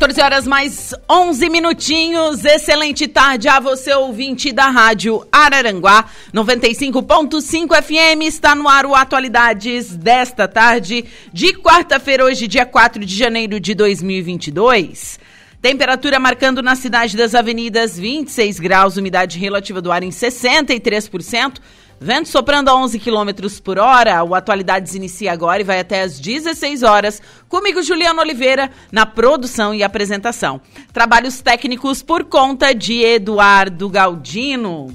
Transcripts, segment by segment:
14 horas mais 11 minutinhos. Excelente tarde a você, ouvinte da Rádio Araranguá 95.5 FM. Está no ar o Atualidades desta tarde de quarta-feira, hoje, dia 4 de janeiro de 2022. Temperatura marcando na cidade das avenidas 26 graus, umidade relativa do ar em 63%. Vento soprando a 11 km por hora. O Atualidades inicia agora e vai até às 16 horas. Comigo, Juliano Oliveira, na produção e apresentação. Trabalhos técnicos por conta de Eduardo Galdino.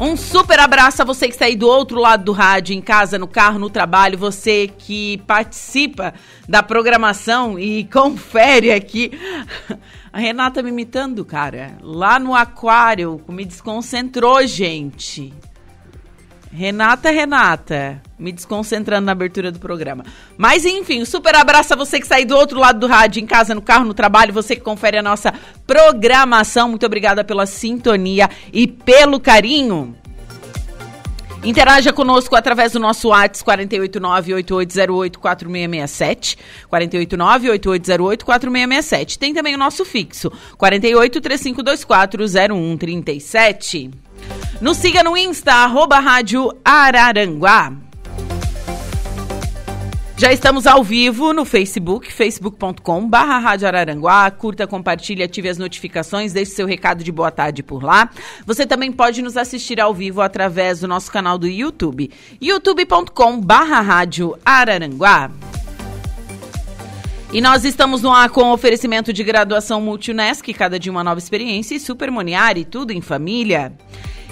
Um super abraço a você que está aí do outro lado do rádio, em casa, no carro, no trabalho, você que participa da programação e confere aqui. A Renata me imitando, cara. Lá no aquário, me desconcentrou, gente. Renata, Renata, me desconcentrando na abertura do programa. Mas enfim, um super abraço a você que aí do outro lado do rádio, em casa, no carro, no trabalho, você que confere a nossa programação. Muito obrigada pela sintonia e pelo carinho. Interaja conosco através do nosso WhatsApp 489-8808-4667. 489-8808-4667. Tem também o nosso fixo, 48 3524 0137. Nos siga no Insta, arroba Rádio Araranguá. Já estamos ao vivo no Facebook, facebook.com barra Rádio Araranguá. Curta, compartilhe, ative as notificações, deixe seu recado de boa tarde por lá. Você também pode nos assistir ao vivo através do nosso canal do YouTube, youtube.com barra Rádio Araranguá. E nós estamos no ar com oferecimento de graduação Multunesc, cada dia uma nova experiência, e Super Moniari, tudo em família.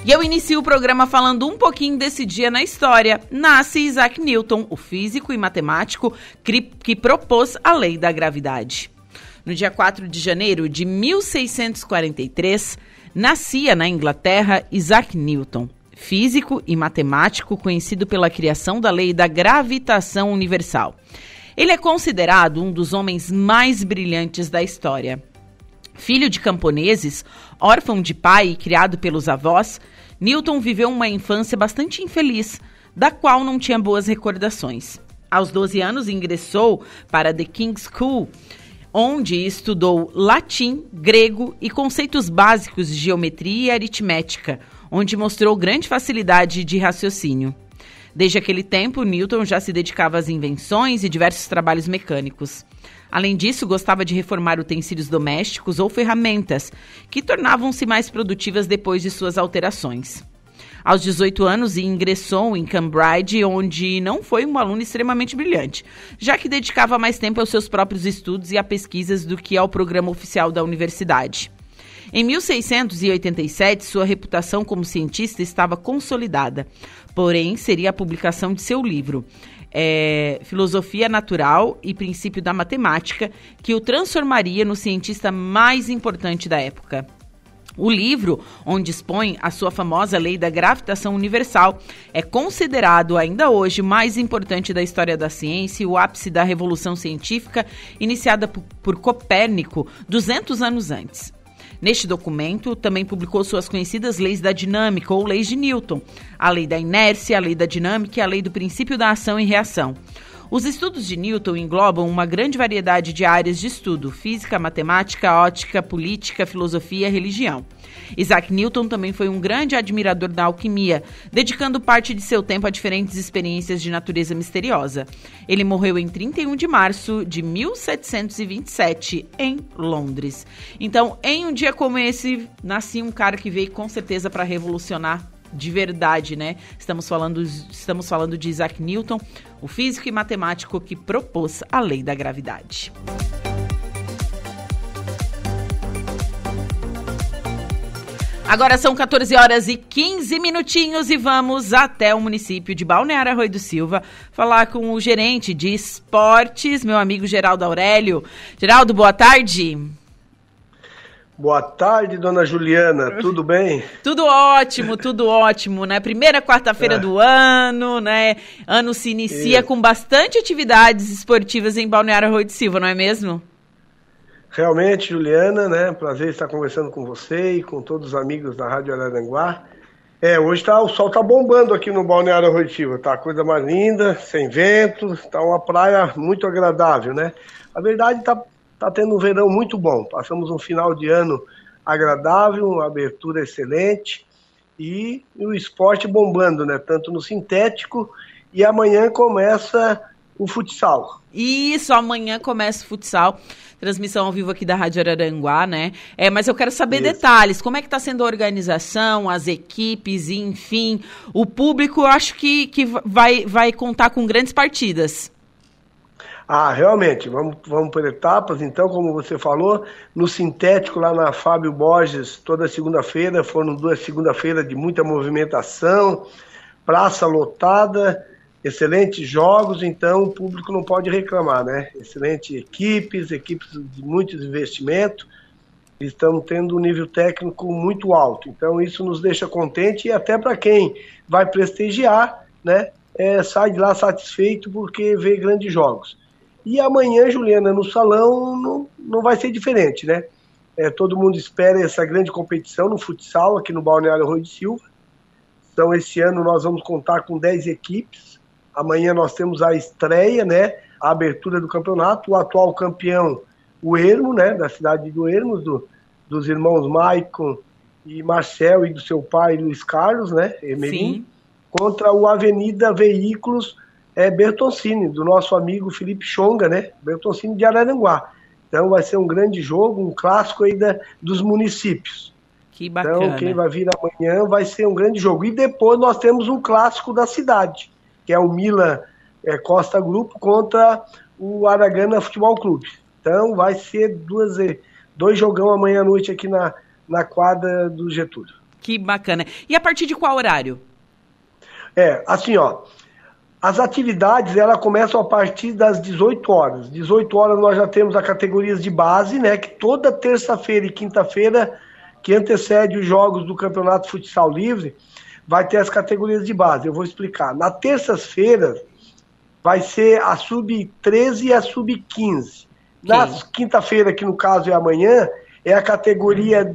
E eu inicio o programa falando um pouquinho desse dia na história. Nasce Isaac Newton, o físico e matemático que, propôs a lei da gravidade. No dia 4 de janeiro de 1643, nascia na Inglaterra Isaac Newton, físico e matemático conhecido pela criação da lei da gravitação universal. Ele é considerado um dos homens mais brilhantes da história. Filho de camponeses, órfão de pai e criado pelos avós, Newton viveu uma infância bastante infeliz, da qual não tinha boas recordações. Aos 12 anos, ingressou para The King's School, onde estudou latim, grego e conceitos básicos de geometria e aritmética, onde mostrou grande facilidade de raciocínio. Desde aquele tempo, Newton já se dedicava às invenções e diversos trabalhos mecânicos. Além disso, gostava de reformar utensílios domésticos ou ferramentas, que tornavam-se mais produtivas depois de suas alterações. Aos 18 anos, ingressou em Cambridge, onde não foi um aluno extremamente brilhante, já que dedicava mais tempo aos seus próprios estudos e a pesquisas do que ao programa oficial da universidade. Em 1687, sua reputação como cientista estava consolidada, porém seria a publicação de seu livro, é, Filosofia Natural e Princípio da Matemática, que o transformaria no cientista mais importante da época. O livro, onde expõe a sua famosa lei da gravitação universal, é considerado ainda hoje mais importante da história da ciência e o ápice da revolução científica iniciada por Copérnico 200 anos antes. Neste documento, também publicou suas conhecidas leis da dinâmica ou leis de Newton, a lei da inércia, a lei da dinâmica e a lei do princípio da ação e reação. Os estudos de Newton englobam uma grande variedade de áreas de estudo: física, matemática, ótica, política, filosofia religião. Isaac Newton também foi um grande admirador da alquimia, dedicando parte de seu tempo a diferentes experiências de natureza misteriosa. Ele morreu em 31 de março de 1727 em Londres. Então, em um dia como esse, nascia um cara que veio com certeza para revolucionar de verdade, né? Estamos falando, estamos falando de Isaac Newton, o físico e matemático que propôs a lei da gravidade. Agora são 14 horas e 15 minutinhos e vamos até o município de Balneário Arroio do Silva falar com o gerente de esportes, meu amigo Geraldo Aurélio. Geraldo, boa tarde. Boa tarde, dona Juliana, tudo bem? tudo ótimo, tudo ótimo, né? Primeira quarta-feira é. do ano, né? Ano se inicia e... com bastante atividades esportivas em Balneário Arroio do Silva, não é mesmo? Realmente, Juliana, né? Prazer estar conversando com você e com todos os amigos da Rádio Araranguá. É, hoje tá, o sol tá bombando aqui no Balneário Arroitivo, tá coisa mais linda, sem vento, tá uma praia muito agradável, né? A verdade tá, tá tendo um verão muito bom. Passamos um final de ano agradável, uma abertura excelente e, e o esporte bombando, né? Tanto no sintético e amanhã começa o futsal. Isso, amanhã começa o futsal transmissão ao vivo aqui da Rádio Araranguá, né? É, mas eu quero saber Isso. detalhes, como é que está sendo a organização, as equipes, enfim, o público, eu acho que, que vai, vai contar com grandes partidas. Ah, realmente, vamos, vamos por etapas, então, como você falou, no sintético lá na Fábio Borges, toda segunda-feira, foram duas segunda-feiras de muita movimentação, praça lotada, excelentes jogos, então o público não pode reclamar, né? Excelentes equipes, equipes de muitos investimentos, estamos tendo um nível técnico muito alto. Então isso nos deixa contente e até para quem vai prestigiar, né? É, sai de lá satisfeito porque vê grandes jogos. E amanhã, Juliana, no salão não, não vai ser diferente, né? É, todo mundo espera essa grande competição no futsal aqui no Balneário Rui de Silva. Então, esse ano nós vamos contar com 10 equipes, Amanhã nós temos a estreia, né? A abertura do campeonato. O atual campeão, o Ermo, né? Da cidade do Ermos, do, dos irmãos Maicon e Marcel e do seu pai Luiz Carlos, né? Emerim, Sim. contra o Avenida Veículos é, Bertoncini, do nosso amigo Felipe Chonga, né? Bertoncini de Araranguá. Então vai ser um grande jogo, um clássico aí da, dos municípios. Que bacana. Então quem vai vir amanhã vai ser um grande jogo. E depois nós temos um clássico da cidade que é o Mila é, Costa Grupo, contra o Aragana Futebol Clube. Então vai ser duas, dois jogão amanhã à noite aqui na, na quadra do Getúlio. Que bacana. E a partir de qual horário? É, assim, ó. As atividades, elas começam a partir das 18 horas. 18 horas nós já temos a categorias de base, né? Que toda terça-feira e quinta-feira, que antecede os jogos do Campeonato Futsal Livre, vai ter as categorias de base. Eu vou explicar. Na terça-feira vai ser a sub-13 e a sub-15. Na quinta-feira, que no caso é amanhã, é a categoria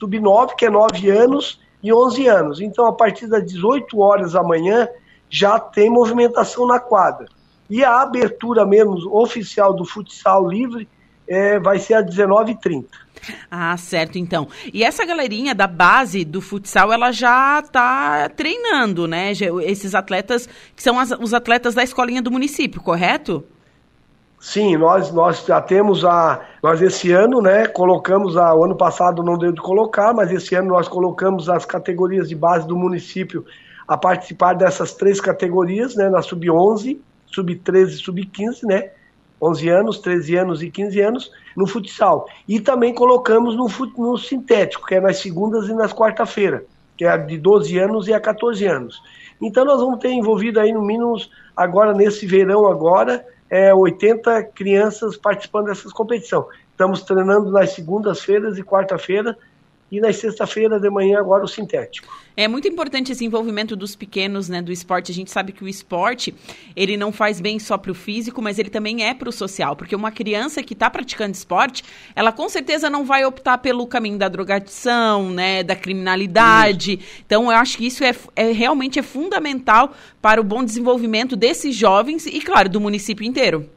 sub-9, que é 9 anos e 11 anos. Então, a partir das 18 horas da manhã, já tem movimentação na quadra. E a abertura mesmo oficial do futsal livre é, vai ser às 19h30. Ah, certo, então. E essa galerinha da base do futsal, ela já está treinando, né? Esses atletas, que são as, os atletas da escolinha do município, correto? Sim, nós, nós já temos a. Nós esse ano, né, colocamos a. O ano passado não deu de colocar, mas esse ano nós colocamos as categorias de base do município a participar dessas três categorias, né, na sub-11, sub-13 e sub-15, né? 11 anos, 13 anos e 15 anos no futsal. E também colocamos no, no sintético, que é nas segundas e nas quarta-feira, que é a de 12 anos e a 14 anos. Então nós vamos ter envolvido aí no mínimo, agora nesse verão agora, é, 80 crianças participando dessas competições. Estamos treinando nas segundas-feiras e quarta-feira e na sexta-feira de manhã agora o sintético. É muito importante esse envolvimento dos pequenos, né, do esporte. A gente sabe que o esporte, ele não faz bem só para o físico, mas ele também é para o social, porque uma criança que está praticando esporte, ela com certeza não vai optar pelo caminho da drogadição, né, da criminalidade. Isso. Então, eu acho que isso é, é realmente é fundamental para o bom desenvolvimento desses jovens e, claro, do município inteiro.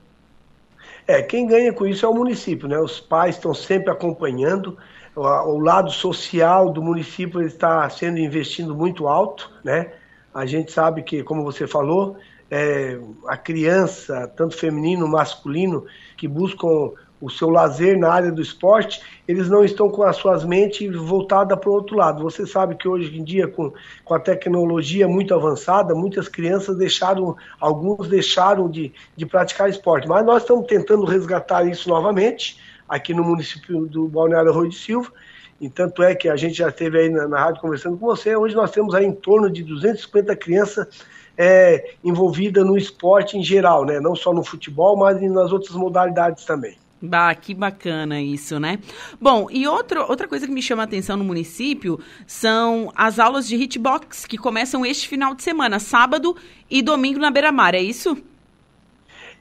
É, quem ganha com isso é o município, né? Os pais estão sempre acompanhando o lado social do município está sendo investindo muito alto, né? A gente sabe que, como você falou, é, a criança, tanto feminino, masculino, que buscam o seu lazer na área do esporte, eles não estão com as suas mentes voltadas para o outro lado. Você sabe que hoje em dia, com, com a tecnologia muito avançada, muitas crianças deixaram, alguns deixaram de, de praticar esporte. Mas nós estamos tentando resgatar isso novamente aqui no município do Balneário Arroio de Silva. e tanto é que a gente já esteve aí na, na rádio conversando com você, hoje nós temos aí em torno de 250 crianças é, envolvidas no esporte em geral, né? não só no futebol, mas nas outras modalidades também. Bah, que bacana isso, né? Bom, e outro, outra coisa que me chama a atenção no município são as aulas de hitbox que começam este final de semana, sábado e domingo na Beira Mar, é isso?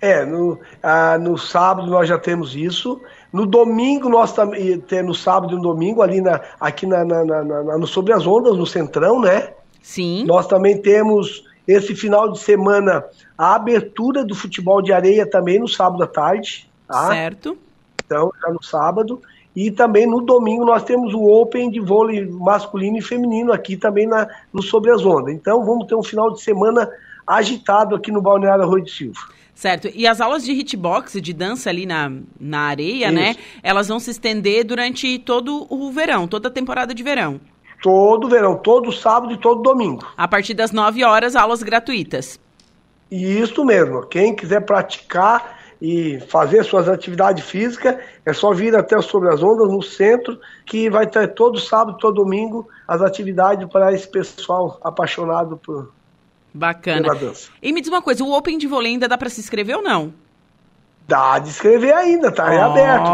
É, no, ah, no sábado nós já temos isso. No domingo nós também temos sábado e no domingo ali na, aqui na, na, na, na, no Sobre as Ondas, no Centrão, né? Sim. Nós também temos esse final de semana a abertura do futebol de areia também no sábado à tarde. Tá? Certo. Então, já no sábado. E também no domingo nós temos o Open de vôlei masculino e feminino aqui também na, no Sobre as Ondas. Então vamos ter um final de semana agitado aqui no Balneário Arroio de Silva. Certo. E as aulas de hitbox, de dança ali na, na areia, né, Isso. né? Elas vão se estender durante todo o verão, toda a temporada de verão. Todo verão, todo sábado e todo domingo. A partir das 9 horas, aulas gratuitas. Isso mesmo. Quem quiser praticar e fazer suas atividades físicas, é só vir até Sobre as Ondas, no centro, que vai ter todo sábado, todo domingo, as atividades para esse pessoal apaixonado por, Bacana. E me diz uma coisa, o Open de vôlei ainda dá para se inscrever ou não? Dá de escrever ainda, tá oh, aberto.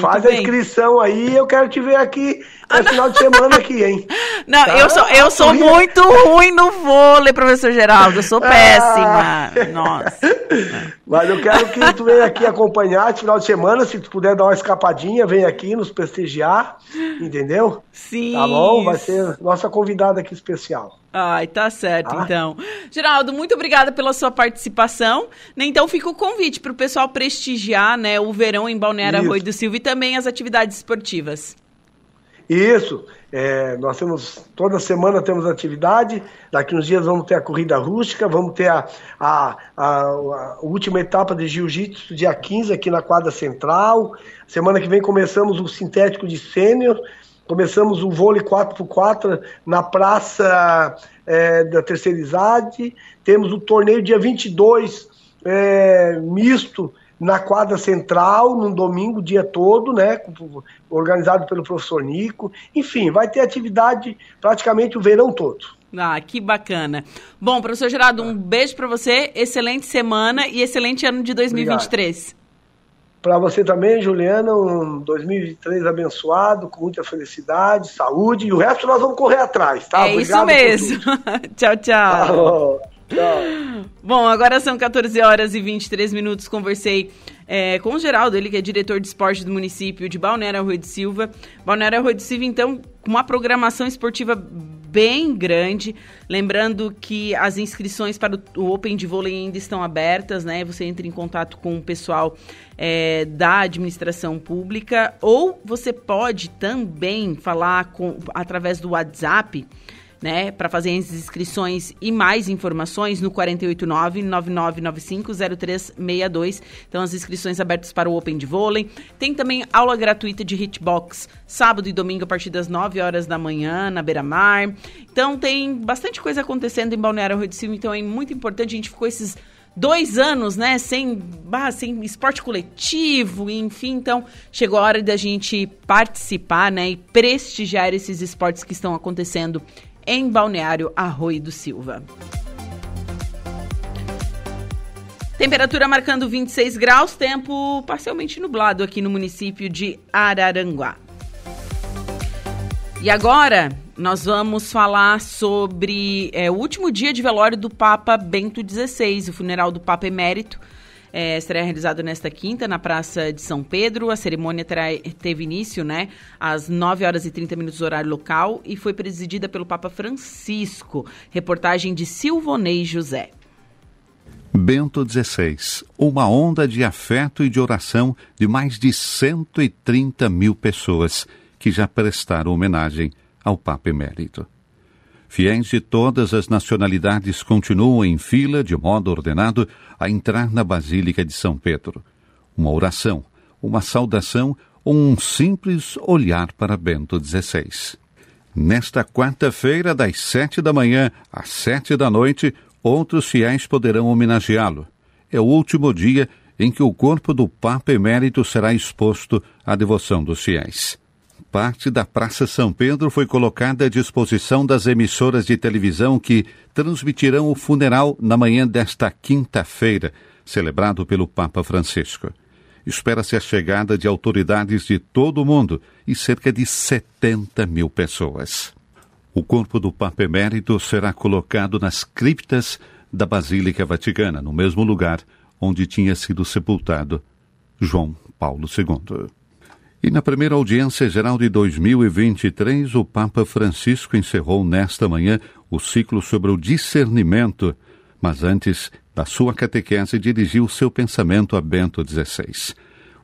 Faz bem. a inscrição aí, eu quero te ver aqui no final de semana aqui, hein? Não, tá? eu sou, eu sou muito ruim no vôlei, professor Geraldo. Eu sou ah. péssima. Ah. Nossa. Mas eu quero que tu venha aqui acompanhar esse final de semana. Se tu puder dar uma escapadinha, vem aqui nos prestigiar. Entendeu? Sim. Tá bom? Vai ser nossa convidada aqui especial. Ai, tá certo, ah. então. Geraldo, muito obrigada pela sua participação. Então fica o convite para o pessoal prestigiar né, o verão em Balneário Arroio do Silva e também as atividades esportivas. Isso. É, nós temos, toda semana temos atividade, daqui uns dias vamos ter a corrida rústica, vamos ter a, a, a, a última etapa de jiu-jitsu, dia 15, aqui na quadra central. Semana que vem começamos o sintético de sênior, Começamos o vôlei 4x4 na Praça é, da Terceirizade. Temos o torneio dia 22, é, misto, na quadra central, no domingo, o dia todo, né? Organizado pelo professor Nico. Enfim, vai ter atividade praticamente o verão todo. Ah, que bacana. Bom, professor Gerardo, um beijo para você, excelente semana e excelente ano de 2023. Obrigado. Para você também, Juliana, um 2023 abençoado, com muita felicidade, saúde, e o resto nós vamos correr atrás, tá? É Obrigado isso mesmo. tchau, tchau. Tá Bom, agora são 14 horas e 23 minutos. Conversei é, com o Geraldo, ele que é diretor de esporte do município de Balneário Rui de Silva. Balneário Rui de Silva, então, com uma programação esportiva bem grande. Lembrando que as inscrições para o Open de vôlei ainda estão abertas, né? Você entra em contato com o pessoal é, da administração pública ou você pode também falar com, através do WhatsApp né, para fazer as inscrições e mais informações no 489-9995-0362. Então, as inscrições abertas para o Open de Vôlei. Tem também aula gratuita de hitbox sábado e domingo a partir das 9 horas da manhã na Beira Mar. Então, tem bastante coisa acontecendo em Balneário Rio de Cima, então é muito importante. A gente ficou esses dois anos, né, sem, bah, sem esporte coletivo, enfim, então chegou a hora da gente participar, né, e prestigiar esses esportes que estão acontecendo em Balneário Arroio do Silva. Temperatura marcando 26 graus, tempo parcialmente nublado aqui no município de Araranguá. E agora nós vamos falar sobre é, o último dia de velório do Papa Bento XVI, o funeral do Papa Emérito é, será realizado nesta quinta na Praça de São Pedro. A cerimônia terá, teve início né, às 9 horas e 30 minutos horário local e foi presidida pelo Papa Francisco. Reportagem de Silvonei José. Bento XVI, uma onda de afeto e de oração de mais de 130 mil pessoas que já prestaram homenagem ao Papa Emérito. Fiéis de todas as nacionalidades continuam em fila, de modo ordenado, a entrar na Basílica de São Pedro. Uma oração, uma saudação ou um simples olhar para Bento XVI. Nesta quarta-feira, das sete da manhã às sete da noite, outros fiéis poderão homenageá-lo. É o último dia em que o corpo do Papa Emérito será exposto à devoção dos fiéis. Parte da Praça São Pedro foi colocada à disposição das emissoras de televisão que transmitirão o funeral na manhã desta quinta-feira, celebrado pelo Papa Francisco. Espera-se a chegada de autoridades de todo o mundo e cerca de 70 mil pessoas. O corpo do Papa Emérito será colocado nas criptas da Basílica Vaticana, no mesmo lugar onde tinha sido sepultado João Paulo II. E na primeira audiência geral de 2023, o Papa Francisco encerrou nesta manhã o ciclo sobre o discernimento, mas antes da sua catequese dirigiu seu pensamento a Bento XVI.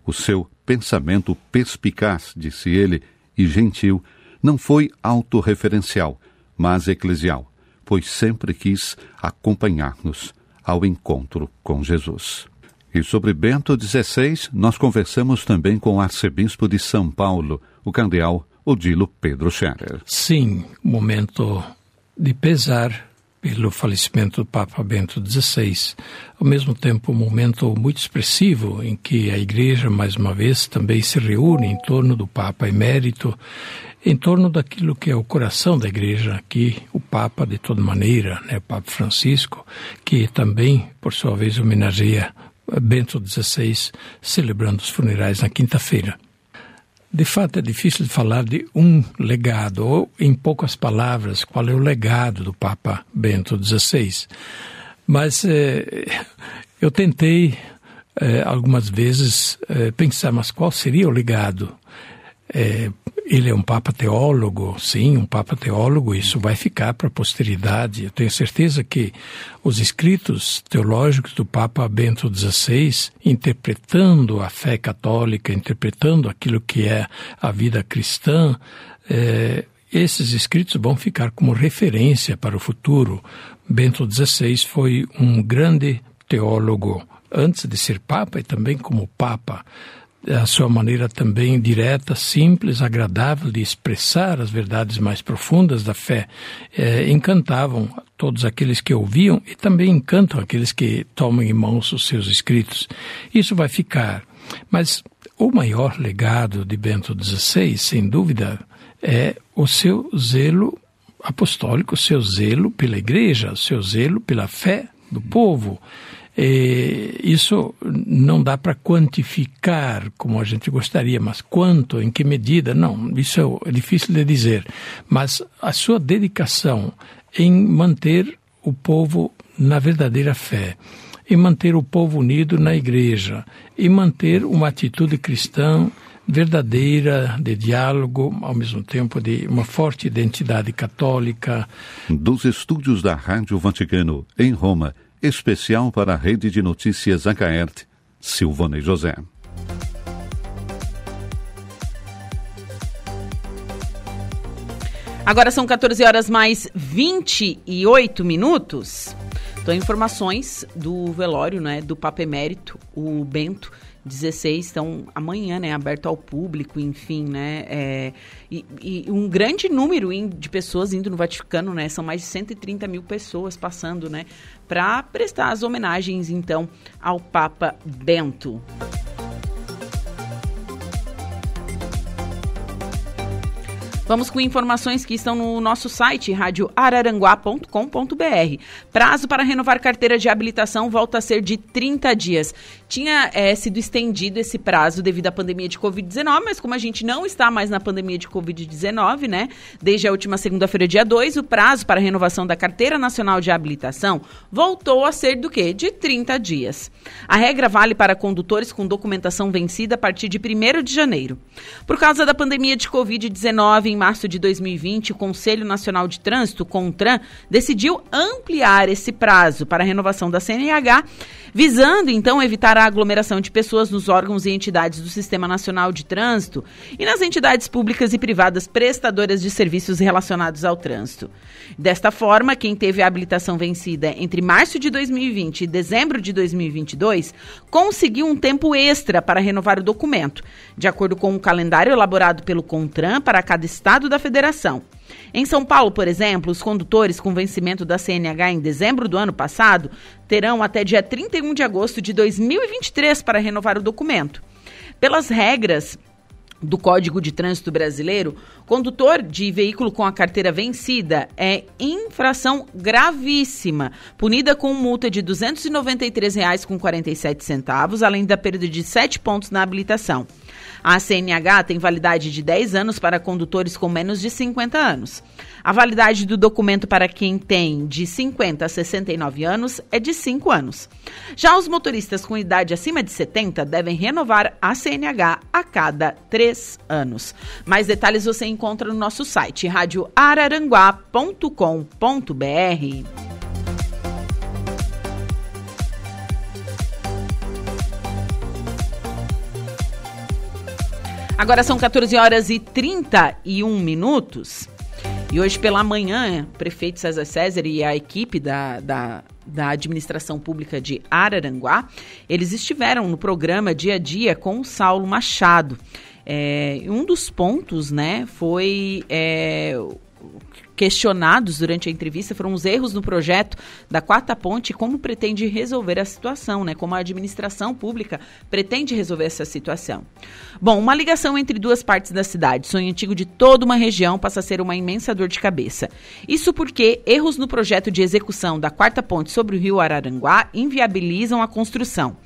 O seu pensamento perspicaz, disse ele, e gentil, não foi autorreferencial, mas eclesial, pois sempre quis acompanhar-nos ao encontro com Jesus. E sobre Bento XVI, nós conversamos também com o arcebispo de São Paulo, o cardeal Odilo Pedro Scherer. Sim, momento de pesar pelo falecimento do Papa Bento XVI. Ao mesmo tempo, um momento muito expressivo em que a Igreja, mais uma vez, também se reúne em torno do Papa emérito, em torno daquilo que é o coração da Igreja aqui, o Papa, de toda maneira, né, o Papa Francisco, que também, por sua vez, homenageia Bento XVI celebrando os funerais na quinta-feira. De fato, é difícil falar de um legado, ou, em poucas palavras, qual é o legado do Papa Bento XVI. Mas eh, eu tentei eh, algumas vezes eh, pensar, mas qual seria o legado? Ele é um Papa teólogo, sim, um Papa teólogo, isso vai ficar para a posteridade. Eu tenho certeza que os escritos teológicos do Papa Bento XVI, interpretando a fé católica, interpretando aquilo que é a vida cristã, é, esses escritos vão ficar como referência para o futuro. Bento XVI foi um grande teólogo, antes de ser Papa e também como Papa a sua maneira também direta, simples, agradável de expressar as verdades mais profundas da fé, é, encantavam todos aqueles que ouviam e também encantam aqueles que tomam em mãos os seus escritos. Isso vai ficar. Mas o maior legado de Bento XVI, sem dúvida, é o seu zelo apostólico, o seu zelo pela igreja, o seu zelo pela fé do povo. E isso não dá para quantificar como a gente gostaria, mas quanto, em que medida, não, isso é difícil de dizer. Mas a sua dedicação em manter o povo na verdadeira fé, em manter o povo unido na igreja, e manter uma atitude cristã verdadeira de diálogo, ao mesmo tempo de uma forte identidade católica. Dos estúdios da Rádio Vaticano, em Roma, especial para a Rede de Notícias Acaerte, Silvana e José. Agora são 14 horas mais 28 minutos. Então, informações do velório, né, do Papa Emérito, o Bento, 16 estão amanhã, né, aberto ao público, enfim, né, é, e, e, um grande número de pessoas indo no Vaticano, né, são mais de 130 mil pessoas passando, né, para prestar as homenagens, então, ao Papa Bento. Vamos com informações que estão no nosso site, radioararanguá.com.br. Prazo para renovar carteira de habilitação volta a ser de 30 dias. Tinha é, sido estendido esse prazo devido à pandemia de Covid-19, mas como a gente não está mais na pandemia de Covid-19, né? Desde a última segunda-feira, dia 2, o prazo para renovação da carteira nacional de habilitação voltou a ser do quê? De 30 dias. A regra vale para condutores com documentação vencida a partir de 1 de janeiro. Por causa da pandemia de Covid-19, em março de 2020, o Conselho Nacional de Trânsito, CONTRAN, decidiu ampliar esse prazo para a renovação da CNH, visando então evitar a aglomeração de pessoas nos órgãos e entidades do Sistema Nacional de Trânsito e nas entidades públicas e privadas prestadoras de serviços relacionados ao trânsito. Desta forma, quem teve a habilitação vencida entre março de 2020 e dezembro de 2022 conseguiu um tempo extra para renovar o documento, de acordo com o calendário elaborado pelo CONTRAN para cada estado da federação. Em São Paulo, por exemplo, os condutores com vencimento da CNH em dezembro do ano passado terão até dia 31 de agosto de 2023 para renovar o documento. Pelas regras do Código de Trânsito Brasileiro, condutor de veículo com a carteira vencida é infração gravíssima, punida com multa de R$ 293,47, além da perda de 7 pontos na habilitação. A CNH tem validade de 10 anos para condutores com menos de 50 anos. A validade do documento para quem tem de 50 a 69 anos é de 5 anos. Já os motoristas com idade acima de 70 devem renovar a CNH a cada 3 anos. Mais detalhes você encontra no nosso site radioararanguá.com.br. Agora são 14 horas e 31 minutos. E hoje pela manhã, o prefeito César César e a equipe da, da, da administração pública de Araranguá, eles estiveram no programa Dia a Dia com o Saulo Machado. É, um dos pontos, né, foi é, questionados durante a entrevista foram os erros no projeto da Quarta Ponte e como pretende resolver a situação, né? Como a administração pública pretende resolver essa situação. Bom, uma ligação entre duas partes da cidade, sonho antigo de toda uma região, passa a ser uma imensa dor de cabeça. Isso porque erros no projeto de execução da Quarta Ponte sobre o rio Araranguá inviabilizam a construção.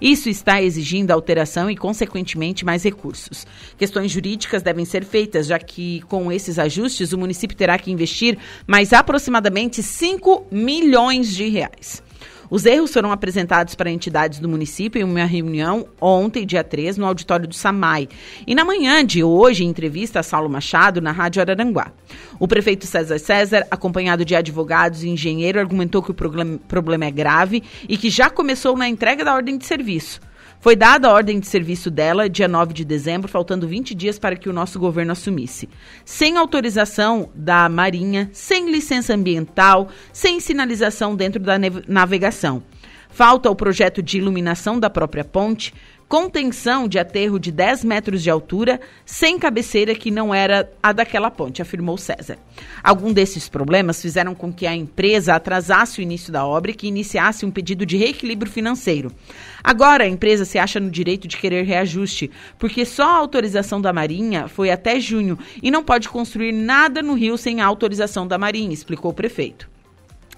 Isso está exigindo alteração e, consequentemente, mais recursos. Questões jurídicas devem ser feitas, já que, com esses ajustes, o município terá que investir mais aproximadamente 5 milhões de reais. Os erros foram apresentados para entidades do município em uma reunião ontem, dia 3, no auditório do SAMAI. E na manhã de hoje, em entrevista a Saulo Machado, na Rádio Araranguá. O prefeito César César, acompanhado de advogados e engenheiro, argumentou que o problema é grave e que já começou na entrega da ordem de serviço. Foi dada a ordem de serviço dela, dia 9 de dezembro, faltando 20 dias para que o nosso governo assumisse. Sem autorização da Marinha, sem licença ambiental, sem sinalização dentro da navegação. Falta o projeto de iluminação da própria ponte, contenção de aterro de 10 metros de altura, sem cabeceira que não era a daquela ponte, afirmou César. Algum desses problemas fizeram com que a empresa atrasasse o início da obra e que iniciasse um pedido de reequilíbrio financeiro. Agora a empresa se acha no direito de querer reajuste, porque só a autorização da Marinha foi até junho e não pode construir nada no Rio sem a autorização da Marinha, explicou o prefeito.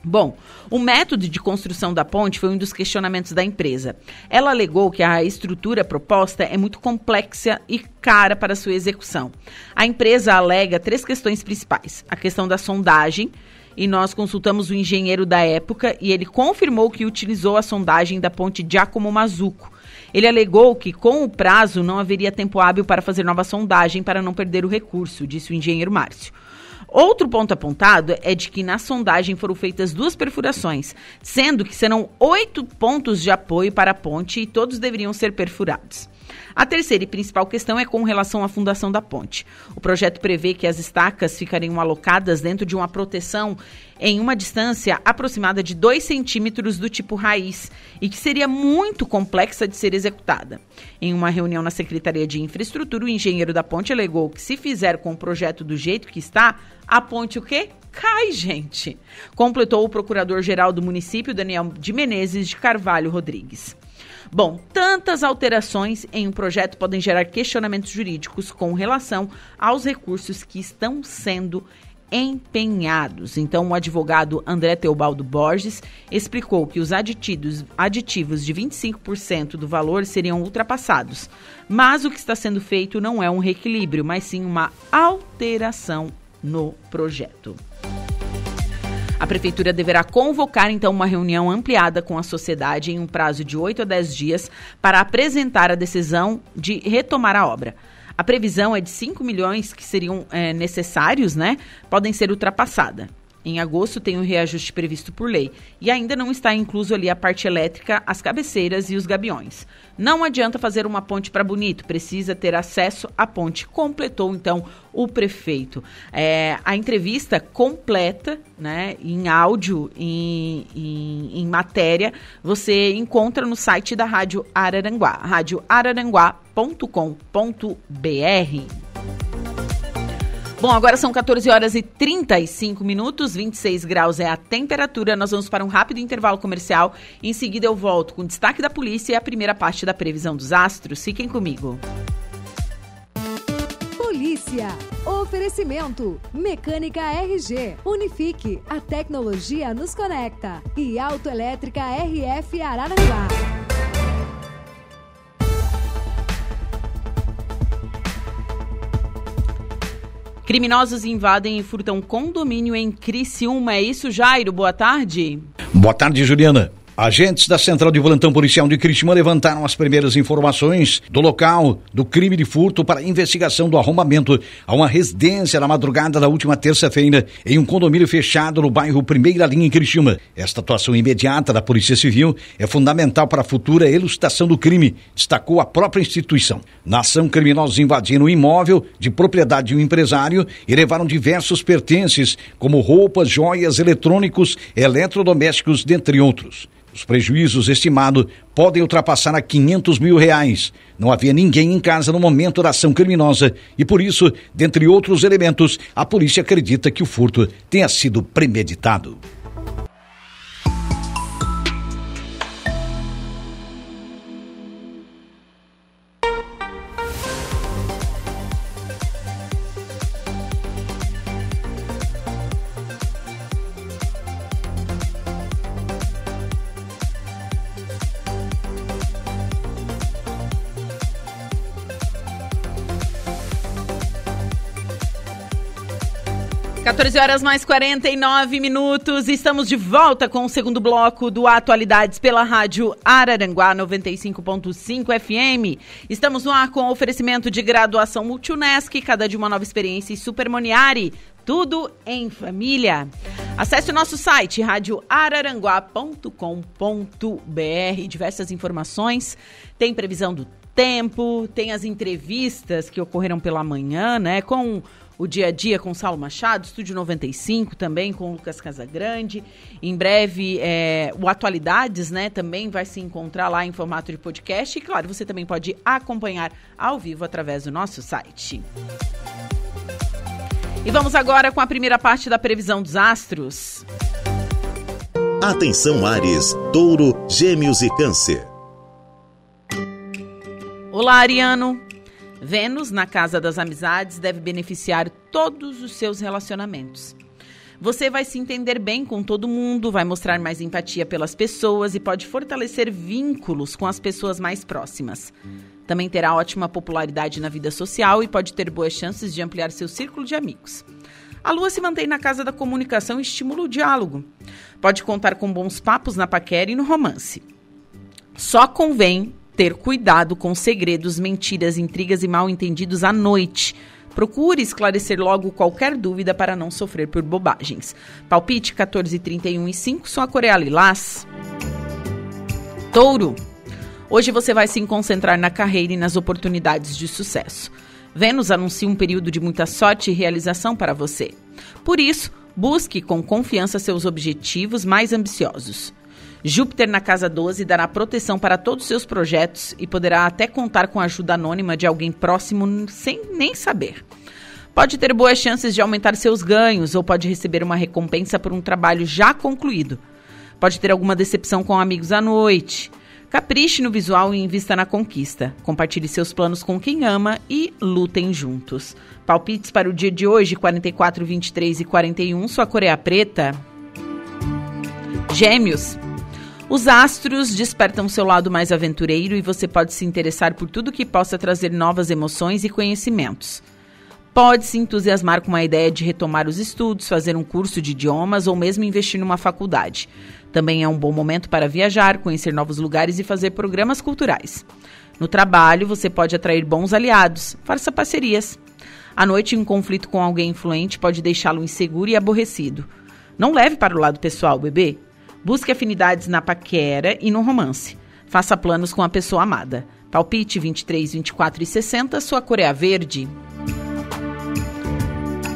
Bom, o método de construção da ponte foi um dos questionamentos da empresa. Ela alegou que a estrutura proposta é muito complexa e cara para sua execução. A empresa alega três questões principais: a questão da sondagem, e nós consultamos o engenheiro da época e ele confirmou que utilizou a sondagem da ponte Giacomo Mazuco. Ele alegou que, com o prazo, não haveria tempo hábil para fazer nova sondagem para não perder o recurso, disse o engenheiro Márcio. Outro ponto apontado é de que na sondagem foram feitas duas perfurações, sendo que serão oito pontos de apoio para a ponte e todos deveriam ser perfurados. A terceira e principal questão é com relação à fundação da ponte. O projeto prevê que as estacas ficariam alocadas dentro de uma proteção em uma distância aproximada de 2 centímetros do tipo raiz e que seria muito complexa de ser executada. Em uma reunião na Secretaria de Infraestrutura, o engenheiro da ponte alegou que se fizer com o projeto do jeito que está, a ponte o quê? Cai, gente. Completou o procurador-geral do município, Daniel de Menezes de Carvalho Rodrigues. Bom, tantas alterações em um projeto podem gerar questionamentos jurídicos com relação aos recursos que estão sendo empenhados. Então, o advogado André Teobaldo Borges explicou que os aditivos, aditivos de 25% do valor seriam ultrapassados. Mas o que está sendo feito não é um reequilíbrio, mas sim uma alteração no projeto. A prefeitura deverá convocar então uma reunião ampliada com a sociedade em um prazo de 8 a 10 dias para apresentar a decisão de retomar a obra. A previsão é de 5 milhões que seriam é, necessários, né? Podem ser ultrapassada. Em agosto tem o um reajuste previsto por lei e ainda não está incluso ali a parte elétrica, as cabeceiras e os gabiões. Não adianta fazer uma ponte para bonito, precisa ter acesso à ponte. Completou então o prefeito. É, a entrevista completa, né, em áudio, em, em, em matéria, você encontra no site da Rádio Araranguá, radioararanguá.com.br. Bom, agora são 14 horas e 35 minutos, 26 graus é a temperatura. Nós vamos para um rápido intervalo comercial. Em seguida, eu volto com o destaque da polícia e a primeira parte da previsão dos astros. Fiquem comigo. notícia. Oferecimento: Mecânica RG. Unifique. A tecnologia nos conecta. E Autoelétrica RF Araranguá. Criminosos invadem e furtam condomínio em Criciúma. É isso, Jairo? Boa tarde. Boa tarde, Juliana. Agentes da Central de Volantão Policial de Cristina levantaram as primeiras informações do local do crime de furto para investigação do arrombamento a uma residência na madrugada da última terça-feira em um condomínio fechado no bairro Primeira Linha em Cristina. Esta atuação imediata da Polícia Civil é fundamental para a futura elucidação do crime, destacou a própria instituição. Na ação, criminosos invadiram o imóvel de propriedade de um empresário e levaram diversos pertences, como roupas, joias, eletrônicos, eletrodomésticos, dentre outros. Os prejuízos estimados podem ultrapassar a 500 mil reais. Não havia ninguém em casa no momento da ação criminosa e, por isso, dentre outros elementos, a polícia acredita que o furto tenha sido premeditado. 14 horas mais 49 minutos. Estamos de volta com o segundo bloco do Atualidades pela Rádio Araranguá 95.5 FM. Estamos no ar com oferecimento de graduação Multunesc, cada de uma nova experiência e Supermoniari. Tudo em família. Acesse o nosso site radioararanguá.com.br. Diversas informações. Tem previsão do tempo, tem as entrevistas que ocorreram pela manhã, né? Com o dia a dia com Saulo Machado, Estúdio 95 também com Lucas Casagrande. Em breve, é, o Atualidades, né, também vai se encontrar lá em formato de podcast. E claro, você também pode acompanhar ao vivo através do nosso site. E vamos agora com a primeira parte da previsão dos astros. Atenção, Ares, Touro, Gêmeos e Câncer. Olá, Ariano. Vênus, na casa das amizades, deve beneficiar todos os seus relacionamentos. Você vai se entender bem com todo mundo, vai mostrar mais empatia pelas pessoas e pode fortalecer vínculos com as pessoas mais próximas. Também terá ótima popularidade na vida social e pode ter boas chances de ampliar seu círculo de amigos. A lua se mantém na casa da comunicação e estimula o diálogo. Pode contar com bons papos na paquera e no romance. Só convém ter cuidado com segredos, mentiras, intrigas e mal entendidos à noite. Procure esclarecer logo qualquer dúvida para não sofrer por bobagens. Palpite 14, 31 e 5, só a Coreia Lilás. Touro. Hoje você vai se concentrar na carreira e nas oportunidades de sucesso. Vênus anuncia um período de muita sorte e realização para você. Por isso, busque com confiança seus objetivos mais ambiciosos. Júpiter na casa 12 dará proteção para todos os seus projetos e poderá até contar com a ajuda anônima de alguém próximo sem nem saber. Pode ter boas chances de aumentar seus ganhos ou pode receber uma recompensa por um trabalho já concluído. Pode ter alguma decepção com amigos à noite. Capriche no visual e invista na conquista. Compartilhe seus planos com quem ama e lutem juntos. Palpites para o dia de hoje, 44, 23 e 41. Sua cor é preta. Gêmeos. Os astros despertam seu lado mais aventureiro e você pode se interessar por tudo que possa trazer novas emoções e conhecimentos. Pode se entusiasmar com a ideia de retomar os estudos, fazer um curso de idiomas ou mesmo investir numa faculdade. Também é um bom momento para viajar, conhecer novos lugares e fazer programas culturais. No trabalho, você pode atrair bons aliados, faça parcerias. À noite, um conflito com alguém influente pode deixá-lo inseguro e aborrecido. Não leve para o lado pessoal, bebê. Busque afinidades na paquera e no romance. Faça planos com a pessoa amada. Palpite 23, 24 e 60, sua cor é verde.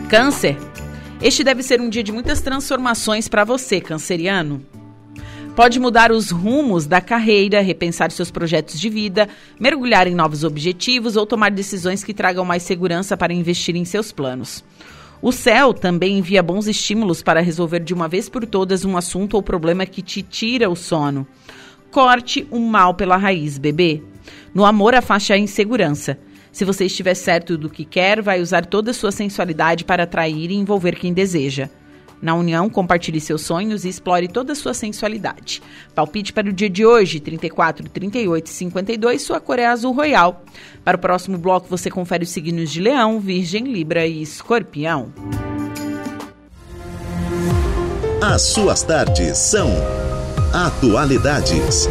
Câncer. Este deve ser um dia de muitas transformações para você, canceriano. Pode mudar os rumos da carreira, repensar seus projetos de vida, mergulhar em novos objetivos ou tomar decisões que tragam mais segurança para investir em seus planos. O céu também envia bons estímulos para resolver de uma vez por todas um assunto ou problema que te tira o sono. Corte o mal pela raiz, bebê. No amor, afaste a insegurança. Se você estiver certo do que quer, vai usar toda a sua sensualidade para atrair e envolver quem deseja. Na união, compartilhe seus sonhos e explore toda a sua sensualidade. Palpite para o dia de hoje, 34, 38 e 52, sua cor é azul royal. Para o próximo bloco, você confere os signos de Leão, Virgem, Libra e Escorpião. As suas tardes são Atualidades.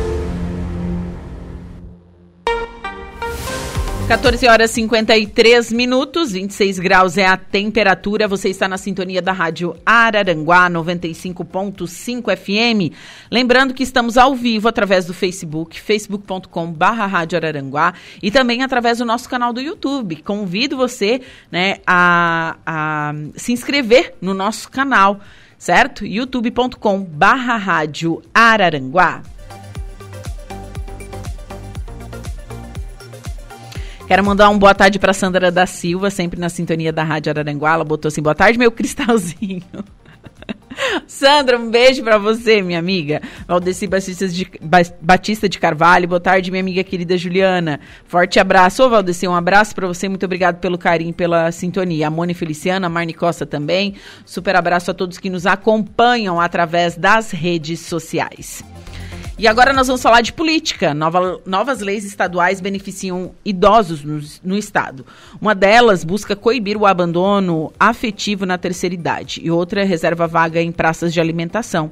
14 horas 53 minutos, 26 graus é a temperatura. Você está na sintonia da Rádio Araranguá 95.5 FM. Lembrando que estamos ao vivo através do Facebook, facebook.com/barra Rádio Araranguá e também através do nosso canal do YouTube. Convido você né, a, a se inscrever no nosso canal, certo? youtube.com/barra Rádio Araranguá. Quero mandar um boa tarde para Sandra da Silva, sempre na sintonia da Rádio Araranguá. Ela botou assim: boa tarde, meu cristalzinho. Sandra, um beijo para você, minha amiga. Valdeci Batista de, Batista de Carvalho, boa tarde, minha amiga querida Juliana. Forte abraço. Ô, Valdeci, um abraço para você. Muito obrigado pelo carinho, pela sintonia. A Mone Feliciana, a Marne Costa também. Super abraço a todos que nos acompanham através das redes sociais. E agora nós vamos falar de política. Nova, novas leis estaduais beneficiam idosos no, no, estado. Uma delas busca coibir o abandono afetivo na terceira idade e outra reserva vaga em praças de alimentação.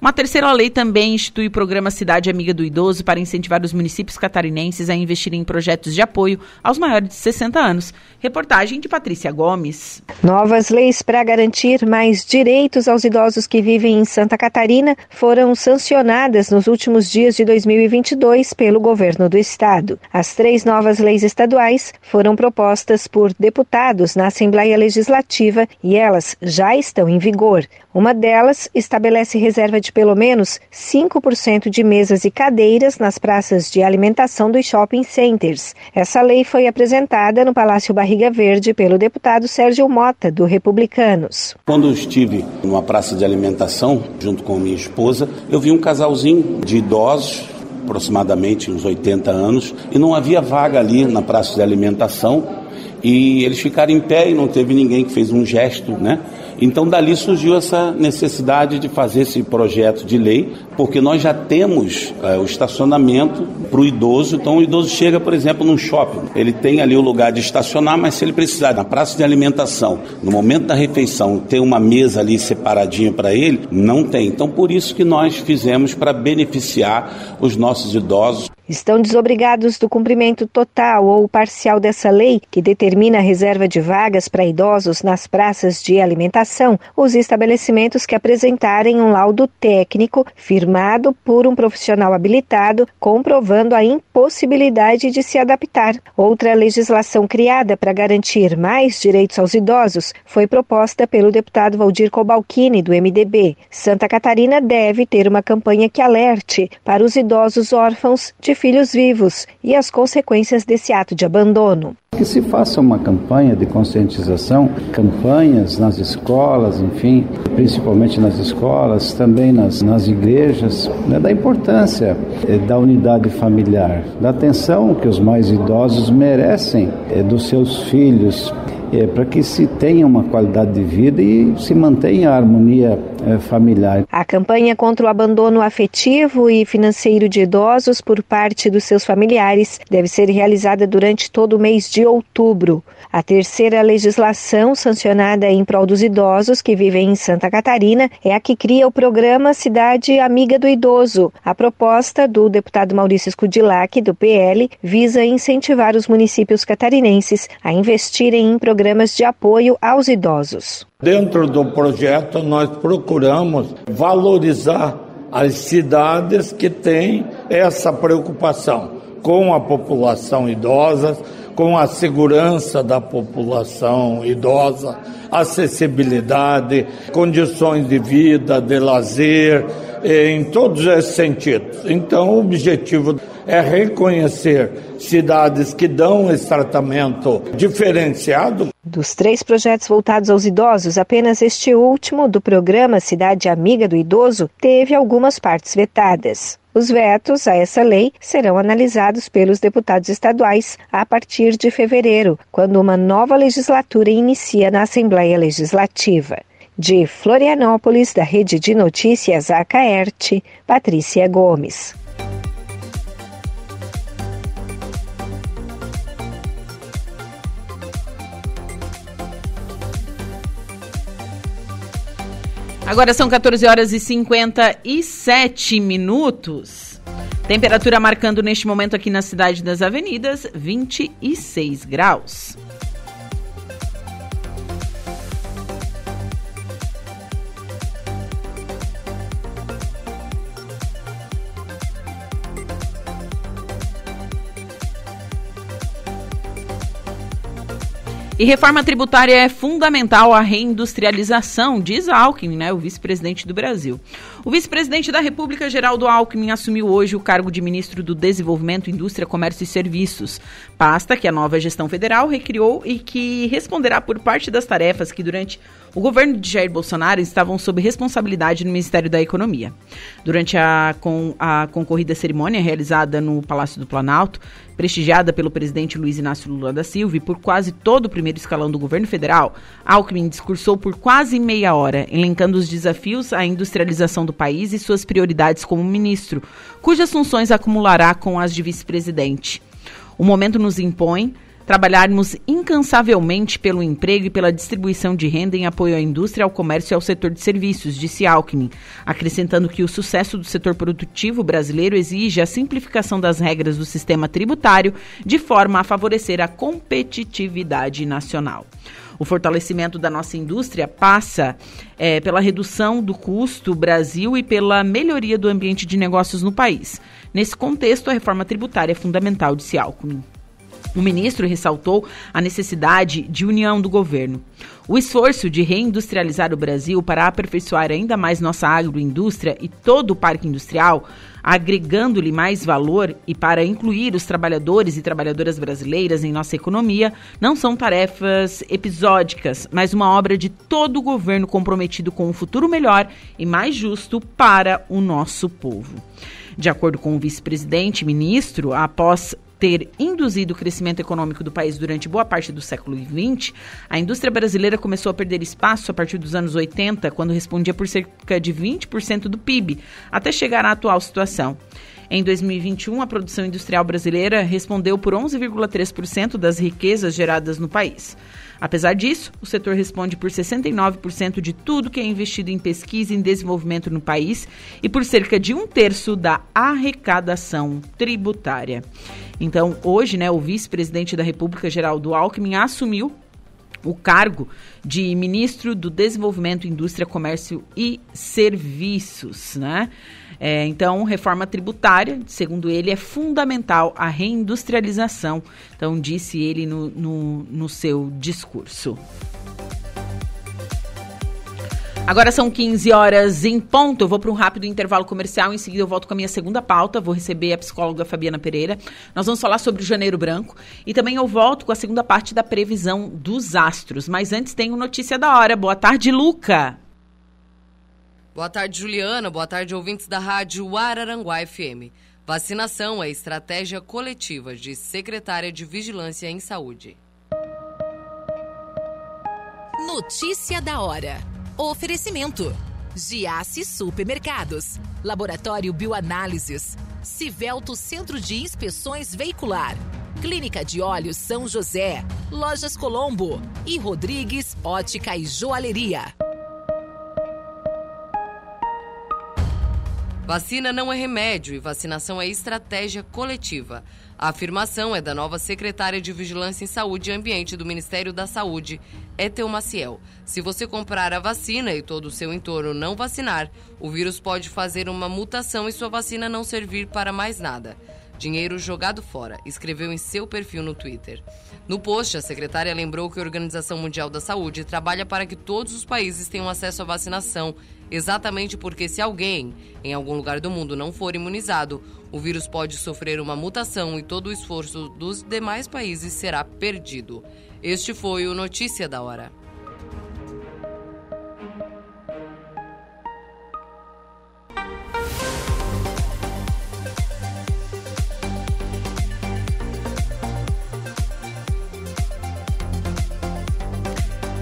Uma terceira lei também institui o programa Cidade Amiga do Idoso para incentivar os municípios catarinenses a investirem em projetos de apoio aos maiores de 60 anos. Reportagem de Patrícia Gomes. Novas leis para garantir mais direitos aos idosos que vivem em Santa Catarina foram sancionadas nos últimos dias de 2022 pelo governo do estado. As três novas leis estaduais foram propostas por deputados na Assembleia Legislativa e elas já estão em vigor. Uma delas estabelece reserva de pelo menos 5% de mesas e cadeiras nas praças de alimentação dos shopping centers. Essa lei foi apresentada no Palácio Barriga Verde pelo deputado Sérgio Mota, do Republicanos. Quando eu estive numa praça de alimentação, junto com minha esposa, eu vi um casalzinho de idosos aproximadamente uns 80 anos, e não havia vaga ali na praça de alimentação. E eles ficaram em pé e não teve ninguém que fez um gesto, né? Então, dali surgiu essa necessidade de fazer esse projeto de lei, porque nós já temos é, o estacionamento para o idoso. Então, o idoso chega, por exemplo, num shopping, ele tem ali o lugar de estacionar, mas se ele precisar, na praça de alimentação, no momento da refeição, ter uma mesa ali separadinha para ele, não tem. Então, por isso que nós fizemos para beneficiar os nossos idosos estão desobrigados do cumprimento total ou parcial dessa lei, que determina a reserva de vagas para idosos nas praças de alimentação, os estabelecimentos que apresentarem um laudo técnico firmado por um profissional habilitado, comprovando a impossibilidade de se adaptar. Outra legislação criada para garantir mais direitos aos idosos foi proposta pelo deputado Valdir Cobalcini, do MDB. Santa Catarina deve ter uma campanha que alerte para os idosos órfãos de filhos vivos e as consequências desse ato de abandono. Que se faça uma campanha de conscientização, campanhas nas escolas, enfim, principalmente nas escolas, também nas, nas igrejas, né, da importância é, da unidade familiar, da atenção que os mais idosos merecem é, dos seus filhos, é, para que se tenha uma qualidade de vida e se mantenha a harmonia familiar. A campanha contra o abandono afetivo e financeiro de idosos por parte dos seus familiares deve ser realizada durante todo o mês de outubro. A terceira legislação sancionada em prol dos idosos que vivem em Santa Catarina é a que cria o programa Cidade Amiga do Idoso. A proposta do deputado Maurício Scudilac, do PL, visa incentivar os municípios catarinenses a investirem em programas de apoio aos idosos. Dentro do projeto, nós procuramos valorizar as cidades que têm essa preocupação com a população idosa, com a segurança da população idosa, acessibilidade, condições de vida, de lazer, eh, em todos esses sentidos. Então, o objetivo é reconhecer cidades que dão esse tratamento diferenciado. Dos três projetos voltados aos idosos, apenas este último, do programa Cidade Amiga do Idoso, teve algumas partes vetadas. Os vetos a essa lei serão analisados pelos deputados estaduais a partir de fevereiro, quando uma nova legislatura inicia na Assembleia Legislativa. De Florianópolis, da Rede de Notícias Acaerte, Patrícia Gomes. Agora são 14 horas e 57 minutos. Temperatura marcando neste momento aqui na cidade das avenidas 26 graus. E reforma tributária é fundamental à reindustrialização, diz Alckmin, né, o vice-presidente do Brasil. O vice-presidente da República, Geraldo Alckmin, assumiu hoje o cargo de ministro do Desenvolvimento, Indústria, Comércio e Serviços, pasta que a nova gestão federal recriou e que responderá por parte das tarefas que durante o governo de Jair Bolsonaro estavam sob responsabilidade no Ministério da Economia. Durante a, com, a concorrida cerimônia realizada no Palácio do Planalto, prestigiada pelo presidente Luiz Inácio Lula da Silva e por quase todo o primeiro escalão do governo federal, Alckmin discursou por quase meia hora, elencando os desafios à industrialização do país e suas prioridades como ministro, cujas funções acumulará com as de vice-presidente. O momento nos impõe trabalharmos incansavelmente pelo emprego e pela distribuição de renda em apoio à indústria, ao comércio e ao setor de serviços, disse Alckmin, acrescentando que o sucesso do setor produtivo brasileiro exige a simplificação das regras do sistema tributário de forma a favorecer a competitividade nacional. O fortalecimento da nossa indústria passa é, pela redução do custo Brasil e pela melhoria do ambiente de negócios no país. Nesse contexto, a reforma tributária é fundamental, disse Alckmin. O ministro ressaltou a necessidade de união do governo. O esforço de reindustrializar o Brasil para aperfeiçoar ainda mais nossa agroindústria e todo o parque industrial, agregando-lhe mais valor e para incluir os trabalhadores e trabalhadoras brasileiras em nossa economia, não são tarefas episódicas, mas uma obra de todo o governo comprometido com um futuro melhor e mais justo para o nosso povo. De acordo com o vice-presidente ministro, após ter induzido o crescimento econômico do país durante boa parte do século XX, a indústria brasileira começou a perder espaço a partir dos anos 80, quando respondia por cerca de 20% do PIB, até chegar à atual situação. Em 2021, a produção industrial brasileira respondeu por 11,3% das riquezas geradas no país. Apesar disso, o setor responde por 69% de tudo que é investido em pesquisa e desenvolvimento no país e por cerca de um terço da arrecadação tributária. Então, hoje, né, o vice-presidente da República, Geraldo Alckmin, assumiu o cargo de ministro do Desenvolvimento, Indústria, Comércio e Serviços, né? É, então, reforma tributária, segundo ele, é fundamental a reindustrialização. Então, disse ele no, no, no seu discurso. Agora são 15 horas em ponto. Eu vou para um rápido intervalo comercial. Em seguida, eu volto com a minha segunda pauta. Vou receber a psicóloga Fabiana Pereira. Nós vamos falar sobre o Janeiro Branco. E também eu volto com a segunda parte da previsão dos astros. Mas antes, tem notícia da hora. Boa tarde, Luca. Boa tarde, Juliana. Boa tarde, ouvintes da rádio Araranguá FM. Vacinação é estratégia coletiva de secretária de Vigilância em Saúde. Notícia da hora. Oferecimento. Giasse Supermercados. Laboratório Bioanálises. Civelto Centro de Inspeções Veicular. Clínica de Olhos São José. Lojas Colombo. E Rodrigues Ótica e Joalheria. Vacina não é remédio e vacinação é estratégia coletiva. A afirmação é da nova secretária de Vigilância em Saúde e Ambiente do Ministério da Saúde, Etel Maciel. Se você comprar a vacina e todo o seu entorno não vacinar, o vírus pode fazer uma mutação e sua vacina não servir para mais nada. Dinheiro jogado fora, escreveu em seu perfil no Twitter. No post, a secretária lembrou que a Organização Mundial da Saúde trabalha para que todos os países tenham acesso à vacinação exatamente porque se alguém em algum lugar do mundo não for imunizado, o vírus pode sofrer uma mutação e todo o esforço dos demais países será perdido. Este foi o Notícia da Hora.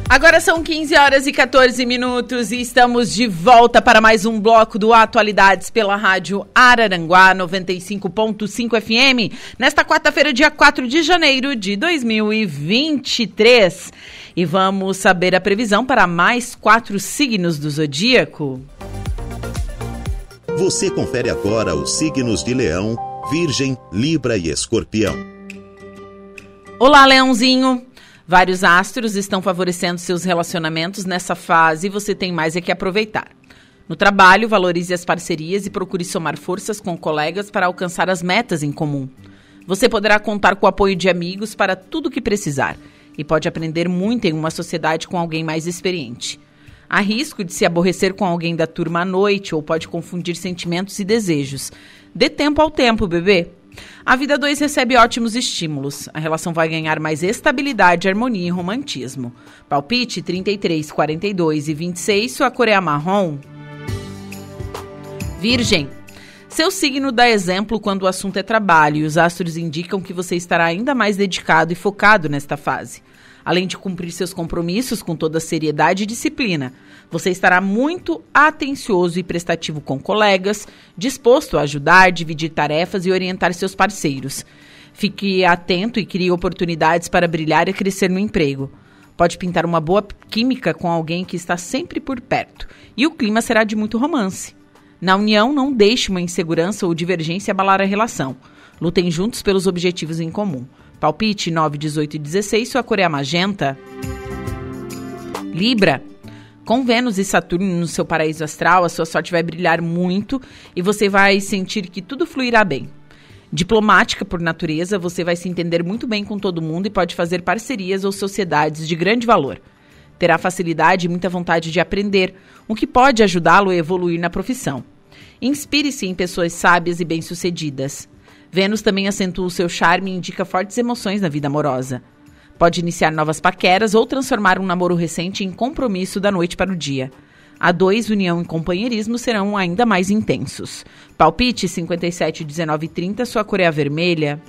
Agora são 15 horas e 14 minutos e estamos de volta para mais um bloco do Atualidades pela Rádio Araranguá 95.5 FM, nesta quarta-feira, dia 4 de janeiro de 2023. E vamos saber a previsão para mais quatro signos do zodíaco. Você confere agora os signos de Leão, Virgem, Libra e Escorpião. Olá, Leãozinho! Vários astros estão favorecendo seus relacionamentos nessa fase e você tem mais é que aproveitar. No trabalho, valorize as parcerias e procure somar forças com colegas para alcançar as metas em comum. Você poderá contar com o apoio de amigos para tudo o que precisar e pode aprender muito em uma sociedade com alguém mais experiente. Há risco de se aborrecer com alguém da turma à noite ou pode confundir sentimentos e desejos. Dê tempo ao tempo, bebê. A vida 2 recebe ótimos estímulos. A relação vai ganhar mais estabilidade, harmonia e romantismo. Palpite 33, 42 e 26, sua cor é marrom. Virgem. Seu signo dá exemplo quando o assunto é trabalho e os astros indicam que você estará ainda mais dedicado e focado nesta fase. Além de cumprir seus compromissos com toda seriedade e disciplina, você estará muito atencioso e prestativo com colegas, disposto a ajudar, dividir tarefas e orientar seus parceiros. Fique atento e crie oportunidades para brilhar e crescer no emprego. Pode pintar uma boa química com alguém que está sempre por perto, e o clima será de muito romance. Na união, não deixe uma insegurança ou divergência abalar a relação. Lutem juntos pelos objetivos em comum. Palpite 9, 18 e 16, sua cor é magenta. Libra. Com Vênus e Saturno no seu paraíso astral, a sua sorte vai brilhar muito e você vai sentir que tudo fluirá bem. Diplomática por natureza, você vai se entender muito bem com todo mundo e pode fazer parcerias ou sociedades de grande valor. Terá facilidade e muita vontade de aprender, o que pode ajudá-lo a evoluir na profissão. Inspire-se em pessoas sábias e bem-sucedidas. Vênus também acentua o seu charme e indica fortes emoções na vida amorosa. Pode iniciar novas paqueras ou transformar um namoro recente em compromisso da noite para o dia. A dois, união e companheirismo serão ainda mais intensos. Palpite 57, 19 e 30, sua cor é a vermelha.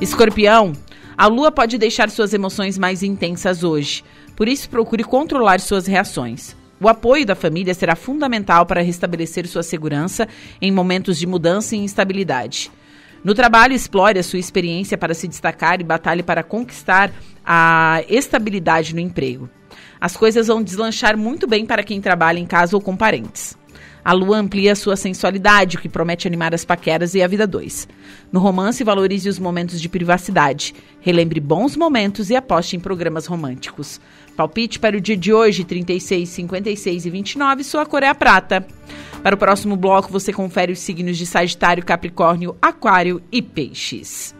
Escorpião, a lua pode deixar suas emoções mais intensas hoje, por isso procure controlar suas reações. O apoio da família será fundamental para restabelecer sua segurança em momentos de mudança e instabilidade. No trabalho, explore a sua experiência para se destacar e batalhe para conquistar a estabilidade no emprego. As coisas vão deslanchar muito bem para quem trabalha em casa ou com parentes. A lua amplia sua sensualidade, o que promete animar as paqueras e a vida dois. No romance, valorize os momentos de privacidade. Relembre bons momentos e aposte em programas românticos. Palpite para o dia de hoje, 36, 56 e 29, sua cor é a prata. Para o próximo bloco, você confere os signos de Sagitário, Capricórnio, Aquário e Peixes.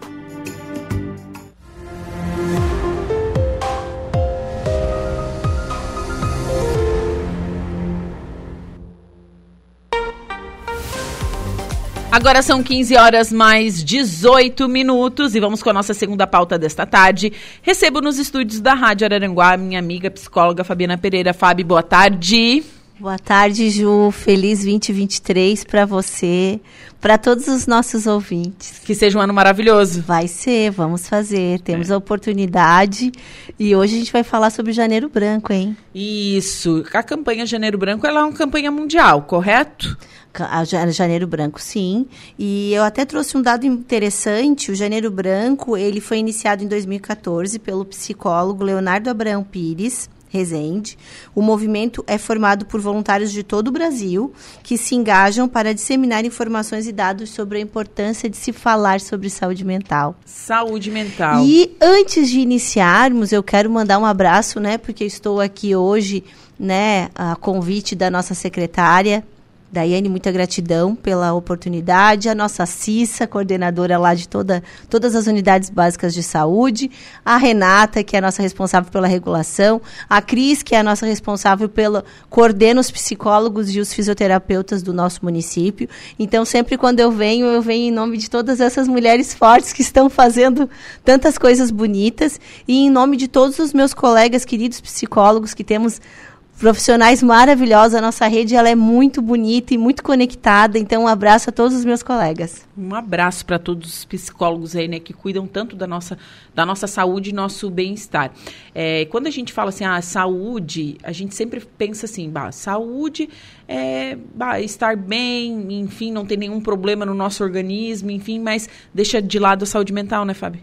Agora são 15 horas mais 18 minutos e vamos com a nossa segunda pauta desta tarde. Recebo nos estúdios da Rádio Araranguá minha amiga psicóloga Fabiana Pereira. Fábio, boa tarde. Boa tarde, Ju. Feliz 2023 para você, para todos os nossos ouvintes. Que seja um ano maravilhoso. Vai ser, vamos fazer. Temos é. a oportunidade e hoje a gente vai falar sobre Janeiro Branco, hein? Isso. A campanha Janeiro Branco ela é uma campanha mundial, correto? A Janeiro Branco, sim. E eu até trouxe um dado interessante. O Janeiro Branco ele foi iniciado em 2014 pelo psicólogo Leonardo Abraão Pires Resende. O movimento é formado por voluntários de todo o Brasil que se engajam para disseminar informações e dados sobre a importância de se falar sobre saúde mental. Saúde mental. E antes de iniciarmos, eu quero mandar um abraço, né, porque estou aqui hoje, né, a convite da nossa secretária Daiane, muita gratidão pela oportunidade. A nossa Cissa, coordenadora lá de toda, todas as unidades básicas de saúde. A Renata, que é a nossa responsável pela regulação. A Cris, que é a nossa responsável pela. coordena os psicólogos e os fisioterapeutas do nosso município. Então, sempre quando eu venho, eu venho em nome de todas essas mulheres fortes que estão fazendo tantas coisas bonitas. E em nome de todos os meus colegas, queridos psicólogos, que temos profissionais maravilhosos. A nossa rede ela é muito bonita e muito conectada. Então, um abraço a todos os meus colegas. Um abraço para todos os psicólogos aí, né, que cuidam tanto da nossa, da nossa saúde e nosso bem-estar. É, quando a gente fala assim, ah, saúde, a gente sempre pensa assim, bah, saúde é bah, estar bem, enfim, não ter nenhum problema no nosso organismo, enfim, mas deixa de lado a saúde mental, né, Fábio?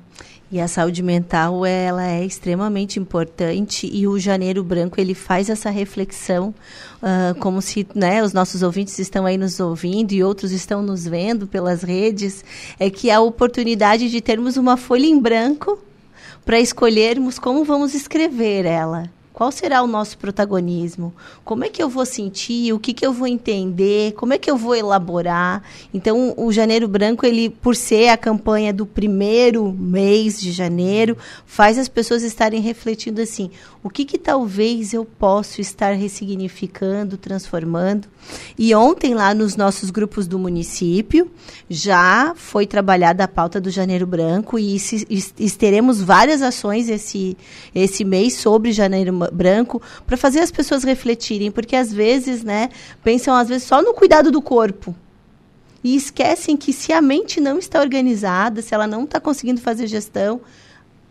E a saúde mental, ela é extremamente importante e o Janeiro Branco, ele faz essa reflexão, uh, como se né, os nossos ouvintes estão aí nos ouvindo e outros estão nos vendo pelas redes, é que a oportunidade de termos uma folha em branco para escolhermos como vamos escrever ela. Qual será o nosso protagonismo? Como é que eu vou sentir? O que, que eu vou entender? Como é que eu vou elaborar? Então, o Janeiro Branco, ele, por ser a campanha do primeiro mês de janeiro, faz as pessoas estarem refletindo assim: o que, que talvez eu possa estar ressignificando, transformando? E ontem, lá nos nossos grupos do município, já foi trabalhada a pauta do Janeiro Branco e, se, e teremos várias ações esse, esse mês sobre Janeiro branco para fazer as pessoas refletirem, porque às vezes, né, pensam às vezes só no cuidado do corpo. E esquecem que se a mente não está organizada, se ela não está conseguindo fazer gestão,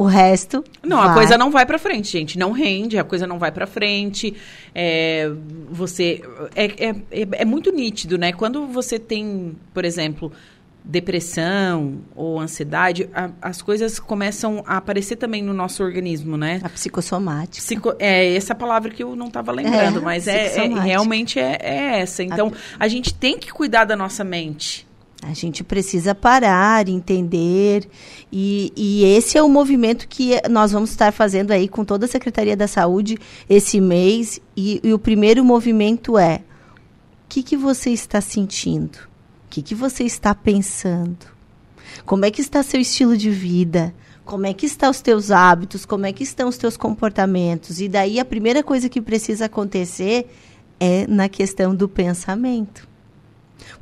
o resto. Não, vai. a coisa não vai para frente, gente. Não rende, a coisa não vai para frente. É, você. É, é, é, é, muito nítido, né? Quando você tem, por exemplo, depressão ou ansiedade, a, as coisas começam a aparecer também no nosso organismo, né? A psicossomática. Psico, é essa palavra que eu não estava lembrando, é, mas é, é, realmente é, é, essa. Então, a, a gente tem que cuidar da nossa mente. A gente precisa parar, entender. E, e, esse é o movimento que nós vamos estar fazendo aí com toda a Secretaria da Saúde esse mês. E, e o primeiro movimento é: o que, que você está sentindo? Que, que você está pensando? Como é que está seu estilo de vida? Como é que estão os teus hábitos? Como é que estão os teus comportamentos? E daí a primeira coisa que precisa acontecer é na questão do pensamento.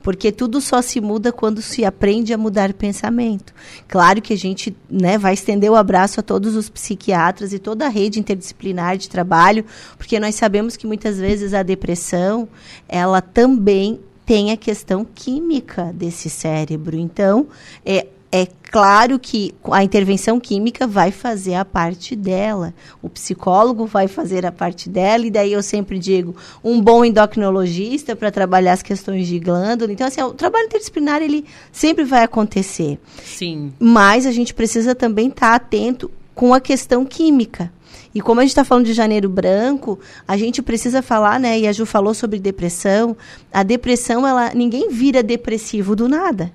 Porque tudo só se muda quando se aprende a mudar pensamento. Claro que a gente né, vai estender o abraço a todos os psiquiatras e toda a rede interdisciplinar de trabalho, porque nós sabemos que muitas vezes a depressão, ela também tem a questão química desse cérebro. Então, é, é claro que a intervenção química vai fazer a parte dela, o psicólogo vai fazer a parte dela, e daí eu sempre digo, um bom endocrinologista para trabalhar as questões de glândula. Então, assim, o trabalho interdisciplinar, ele sempre vai acontecer. Sim. Mas a gente precisa também estar tá atento com a questão química. E como a gente está falando de janeiro branco, a gente precisa falar, né? E a Ju falou sobre depressão. A depressão, ela, ninguém vira depressivo do nada.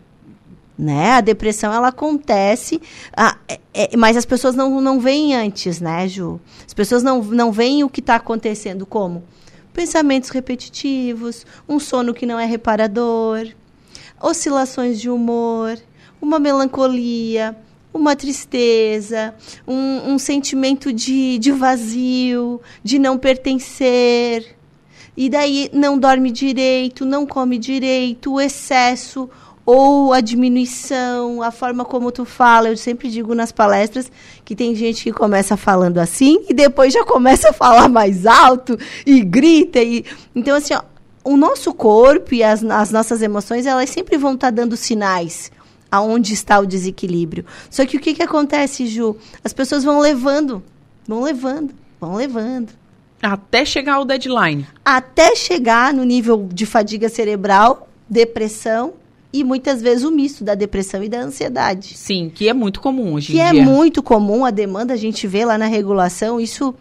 Né? A depressão ela acontece, ah, é, é, mas as pessoas não, não veem antes, né, Ju? As pessoas não, não veem o que está acontecendo, como pensamentos repetitivos, um sono que não é reparador, oscilações de humor, uma melancolia, uma tristeza, um, um sentimento de, de vazio, de não pertencer. E daí não dorme direito, não come direito, o excesso ou a diminuição, a forma como tu fala. Eu sempre digo nas palestras que tem gente que começa falando assim e depois já começa a falar mais alto e grita. E... Então, assim, ó, o nosso corpo e as, as nossas emoções, elas sempre vão estar tá dando sinais aonde está o desequilíbrio. Só que o que, que acontece, Ju? As pessoas vão levando, vão levando, vão levando. Até chegar ao deadline. Até chegar no nível de fadiga cerebral, depressão e muitas vezes o misto da depressão e da ansiedade. Sim, que é muito comum hoje que em dia. Que é muito comum, a demanda a gente vê lá na regulação, isso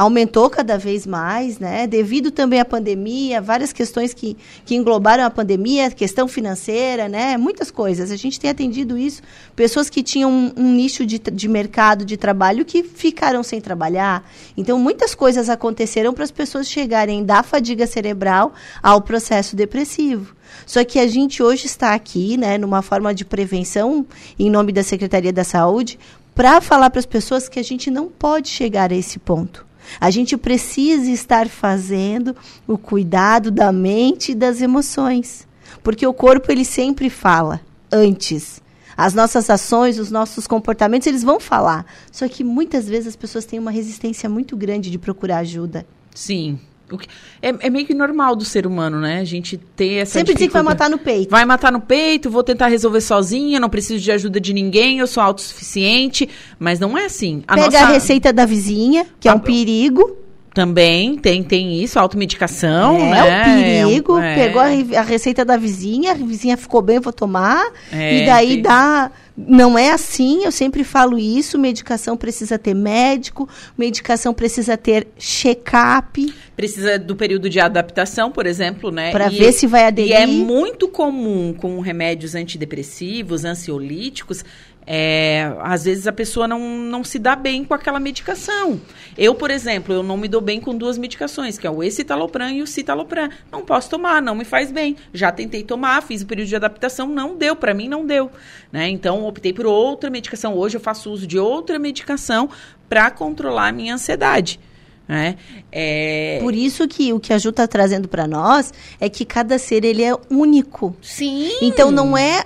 aumentou cada vez mais, né? Devido também à pandemia, várias questões que, que englobaram a pandemia, questão financeira, né? Muitas coisas. A gente tem atendido isso. Pessoas que tinham um, um nicho de, de mercado de trabalho que ficaram sem trabalhar. Então, muitas coisas aconteceram para as pessoas chegarem da fadiga cerebral ao processo depressivo. Só que a gente hoje está aqui, né, numa forma de prevenção, em nome da Secretaria da Saúde, para falar para as pessoas que a gente não pode chegar a esse ponto. A gente precisa estar fazendo o cuidado da mente e das emoções, porque o corpo ele sempre fala antes. As nossas ações, os nossos comportamentos, eles vão falar. Só que muitas vezes as pessoas têm uma resistência muito grande de procurar ajuda. Sim. Que- É, é meio que normal do ser humano, né? A gente ter essa Sempre dizer que vai matar no peito. Vai matar no peito, vou tentar resolver sozinha, não preciso de ajuda de ninguém, eu sou autossuficiente. Mas não é assim. A Pega nossa... a receita da vizinha, que é um perigo. Também tem, tem isso, automedicação, é né? um perigo. É é. Pegou a, a receita da vizinha, a vizinha ficou bem, eu vou tomar. É, e daí tem- dá. Não é assim, eu sempre falo isso. Medicação precisa ter médico, medicação precisa ter check-up. Precisa do período de adaptação, por exemplo, né? Pra E- ver se vai aderir. E é muito comum com remédios antidepressivos, ansiolíticos, é, às vezes a pessoa não, não se dá bem com aquela medicação. Eu, por exemplo, eu não me dou bem com duas medicações, que é o escitalopram e o citalopram. Não posso tomar, não me faz bem. Já tentei tomar, fiz o período de adaptação, não deu, para mim não deu. Né? Então, optei por outra medicação. Hoje eu faço uso de outra medicação para controlar a minha ansiedade. Né? É... Por isso que o que a Ju está trazendo para nós é que cada ser ele é único. Sim. Então não é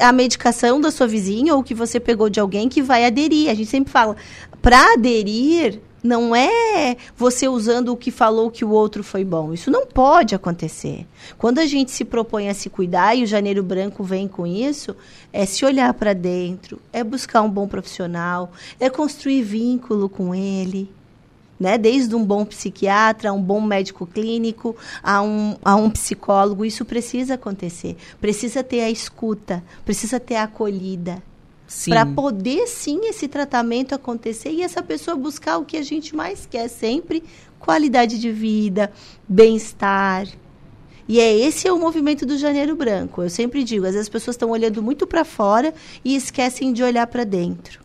a medicação da sua vizinha ou que você pegou de alguém que vai aderir. A gente sempre fala, para aderir não é você usando o que falou que o outro foi bom. Isso não pode acontecer. Quando a gente se propõe a se cuidar e o Janeiro Branco vem com isso, é se olhar para dentro, é buscar um bom profissional, é construir vínculo com ele né? Desde um bom psiquiatra, a um bom médico clínico, a um, a um psicólogo, isso precisa acontecer. Precisa ter a escuta, precisa ter a acolhida. Para poder sim esse tratamento acontecer e essa pessoa buscar o que a gente mais quer sempre, qualidade de vida, bem-estar. E é esse é o movimento do Janeiro Branco. Eu sempre digo, às vezes as pessoas estão olhando muito para fora e esquecem de olhar para dentro.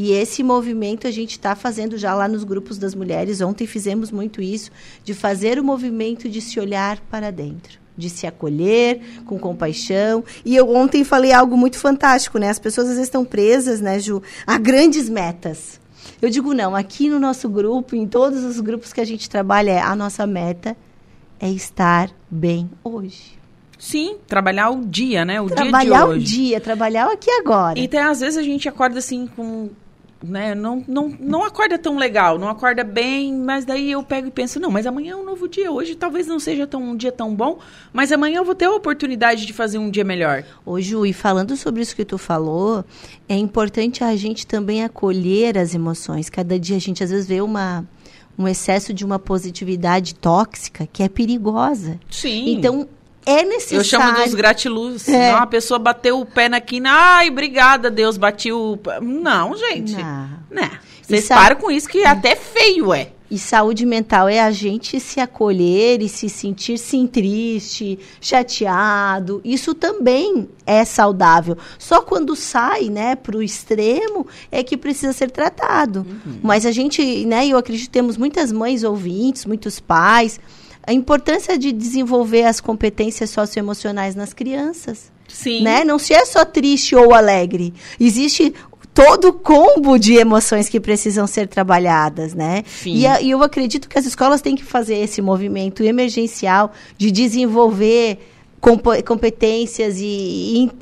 E esse movimento a gente está fazendo já lá nos grupos das mulheres. Ontem fizemos muito isso, de fazer o movimento de se olhar para dentro, de se acolher com compaixão. E eu ontem falei algo muito fantástico, né? As pessoas às vezes estão presas, né, Ju, a grandes metas. Eu digo, não, aqui no nosso grupo, em todos os grupos que a gente trabalha, a nossa meta é estar bem hoje. Sim, trabalhar o dia, né? O trabalhar dia de o hoje. dia, trabalhar o aqui e agora. E até às vezes a gente acorda assim com. Né, não, não, não acorda tão legal, não acorda bem, mas daí eu pego e penso, não, mas amanhã é um novo dia. Hoje talvez não seja tão, um dia tão bom, mas amanhã eu vou ter a oportunidade de fazer um dia melhor. Ô, Ju, e falando sobre isso que tu falou, é importante a gente também acolher as emoções. Cada dia a gente às vezes vê uma, um excesso de uma positividade tóxica que é perigosa. Sim. Então, é necessário. Eu chamo dos gratiluz. É. Não, a pessoa bateu o pé na quina, ai, obrigada, Deus, bati o. pé." Não, gente. Não. Né? Vocês é- param com isso que até feio é. E saúde mental é a gente se acolher e se sentir sim triste, chateado. Isso também é saudável. Só quando sai, né, para o extremo é que precisa ser tratado. Mas a gente, né, eu acredito que temos muitas mães ouvintes, muitos pais. A importância de desenvolver as competências socioemocionais nas crianças. Sim. Né? Não se é só triste ou alegre. Existe todo o combo de emoções que precisam ser trabalhadas, né? Sim. E, a- e eu acredito que as escolas têm que fazer esse movimento emergencial de desenvolver competências e,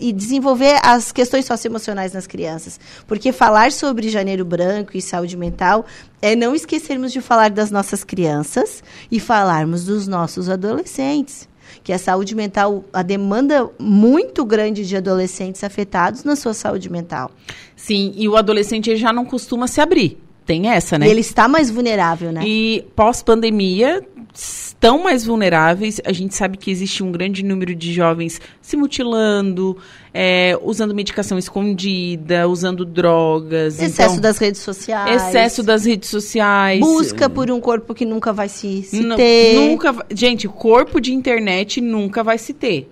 e- e desenvolver as questões socioemocionais nas crianças. Porque falar sobre janeiro branco e saúde mental é não esquecermos de falar das nossas crianças e falarmos dos nossos adolescentes. Que a saúde mental, a demanda muito grande de adolescentes afetados na sua saúde mental. Sim, e o adolescente já não costuma se abrir. Tem essa, né? E ele está mais vulnerável, né? E pós-pandemia estão mais vulneráveis. A gente sabe que existe um grande número de jovens se mutilando, é, usando medicação escondida, usando drogas. Excesso então, das redes sociais. Excesso das redes sociais. Busca por um corpo que nunca vai se, se ter. Nunca, gente, corpo de internet nunca vai se ter.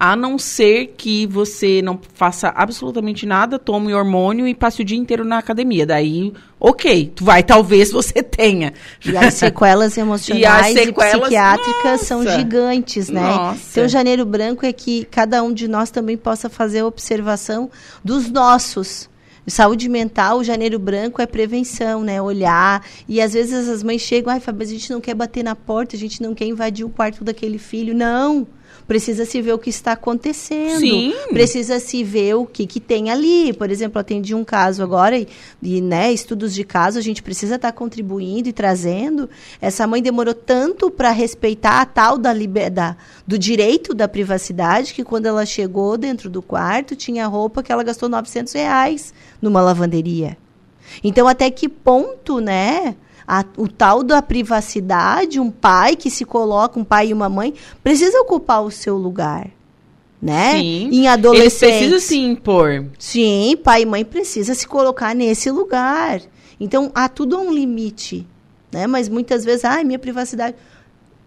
A não ser que você não faça absolutamente nada, tome hormônio e passe o dia inteiro na academia. Daí, ok, tu vai, talvez você tenha. E as sequelas emocionais e, sequelas, psiquiátricas são nossa. gigantes, né? Nossa. Então, janeiro branco é que cada um de nós também possa fazer a observação dos nossos. Saúde mental, o janeiro branco é prevenção, né? Olhar. E às vezes as mães chegam, ai, Fábio, a gente não quer bater na porta, a gente não quer invadir o quarto daquele filho. Não! Precisa se ver o que está acontecendo. Sim. Precisa se ver o que, que tem ali. Por exemplo, atendi um caso agora e, e né, estudos de caso, a gente precisa estar contribuindo e trazendo. Essa mãe demorou tanto para respeitar a tal da, da do direito da privacidade que quando ela chegou dentro do quarto, tinha roupa que ela gastou 900 reais numa lavanderia. Então, até que ponto, né? A, o tal da privacidade, um pai que se coloca, um pai e uma mãe, precisa ocupar o seu lugar. Né? Sim. Em adolescentes. Eles precisam se impor. Sim, pai e mãe precisa se colocar nesse lugar. Então, há tudo um limite. Né? Mas muitas vezes, ai, minha privacidade.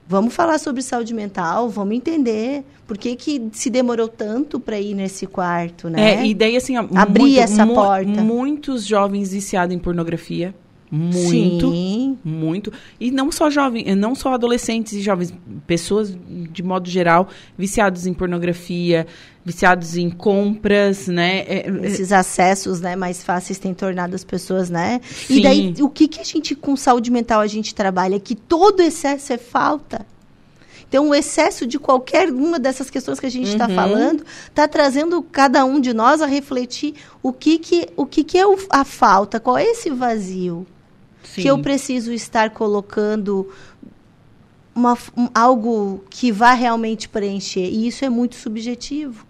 Vamos falar sobre saúde mental, vamos entender por que, que se demorou tanto para ir nesse quarto, né? É, e daí assim, abrir muito, essa mu porta. Muitos jovens viciados em pornografia. Muito, Sim. muito. E não só jovens, não só adolescentes e jovens, pessoas de modo geral viciados em pornografia, viciados em compras, né? É, Esses acessos, né, mais fáceis têm tornado as pessoas, né? Sim. E daí o que que a gente com saúde mental a gente trabalha que todo excesso é falta. Então, o excesso de qualquer uma dessas questões que a gente está Uhum. falando está trazendo cada um de nós a refletir o que, que, o que, que é o- a falta, qual é esse vazio que eu preciso estar colocando uma um- algo que vá realmente preencher. E isso é muito subjetivo.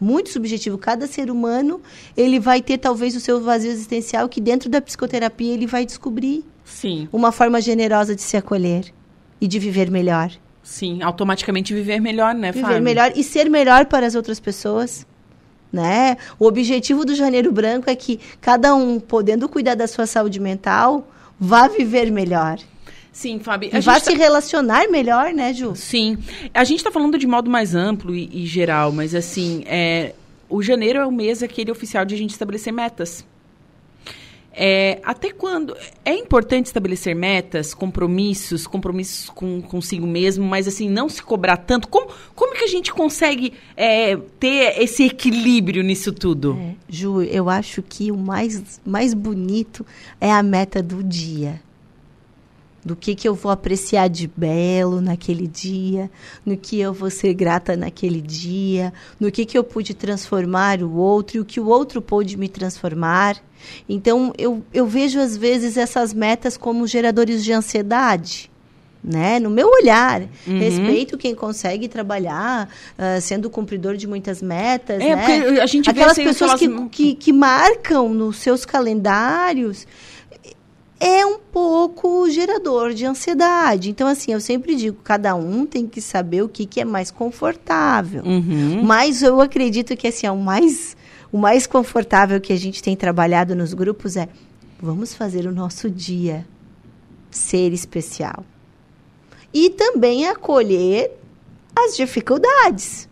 Muito subjetivo. Cada ser humano, ele vai ter talvez o seu vazio existencial que dentro da psicoterapia ele vai descobrir Sim, uma forma generosa de se acolher e de viver melhor. sim, automaticamente viver melhor, né, Viver Fábio? melhor e ser melhor para as outras pessoas. Né? O objetivo do Janeiro Branco é que cada um, podendo cuidar da sua saúde mental, vá viver melhor. Sim, Fábio. E vá gente se tá- relacionar melhor, né, Ju? Sim. A gente está falando de modo mais amplo e, e geral, mas assim, é, o janeiro é o mês aquele oficial de a gente estabelecer metas. É, até quando? É importante estabelecer metas, compromissos, compromissos com consigo mesmo, mas assim, não se cobrar tanto. Como, como que a gente consegue é, ter esse equilíbrio nisso tudo? Ju, eu acho que o mais, mais bonito é a meta do dia. Do que, que eu vou apreciar de belo naquele dia, no que eu vou ser grata naquele dia, no que, que eu pude transformar o outro e o que o outro pôde me transformar. Então, eu, eu vejo às vezes essas metas como geradores de ansiedade. Né? No meu olhar, Uhum. respeito quem consegue trabalhar ah, sendo cumpridor de muitas metas. É, né? porque a gente Aquelas assim, pessoas que, que, que marcam nos seus calendários é um pouco gerador de ansiedade. Então, assim, eu sempre digo, cada um tem que saber o que, que é mais confortável. Uhum. Mas eu acredito que assim, é o mais, o mais confortável que a gente tem trabalhado nos grupos é vamos fazer o nosso dia ser especial. E também acolher as dificuldades.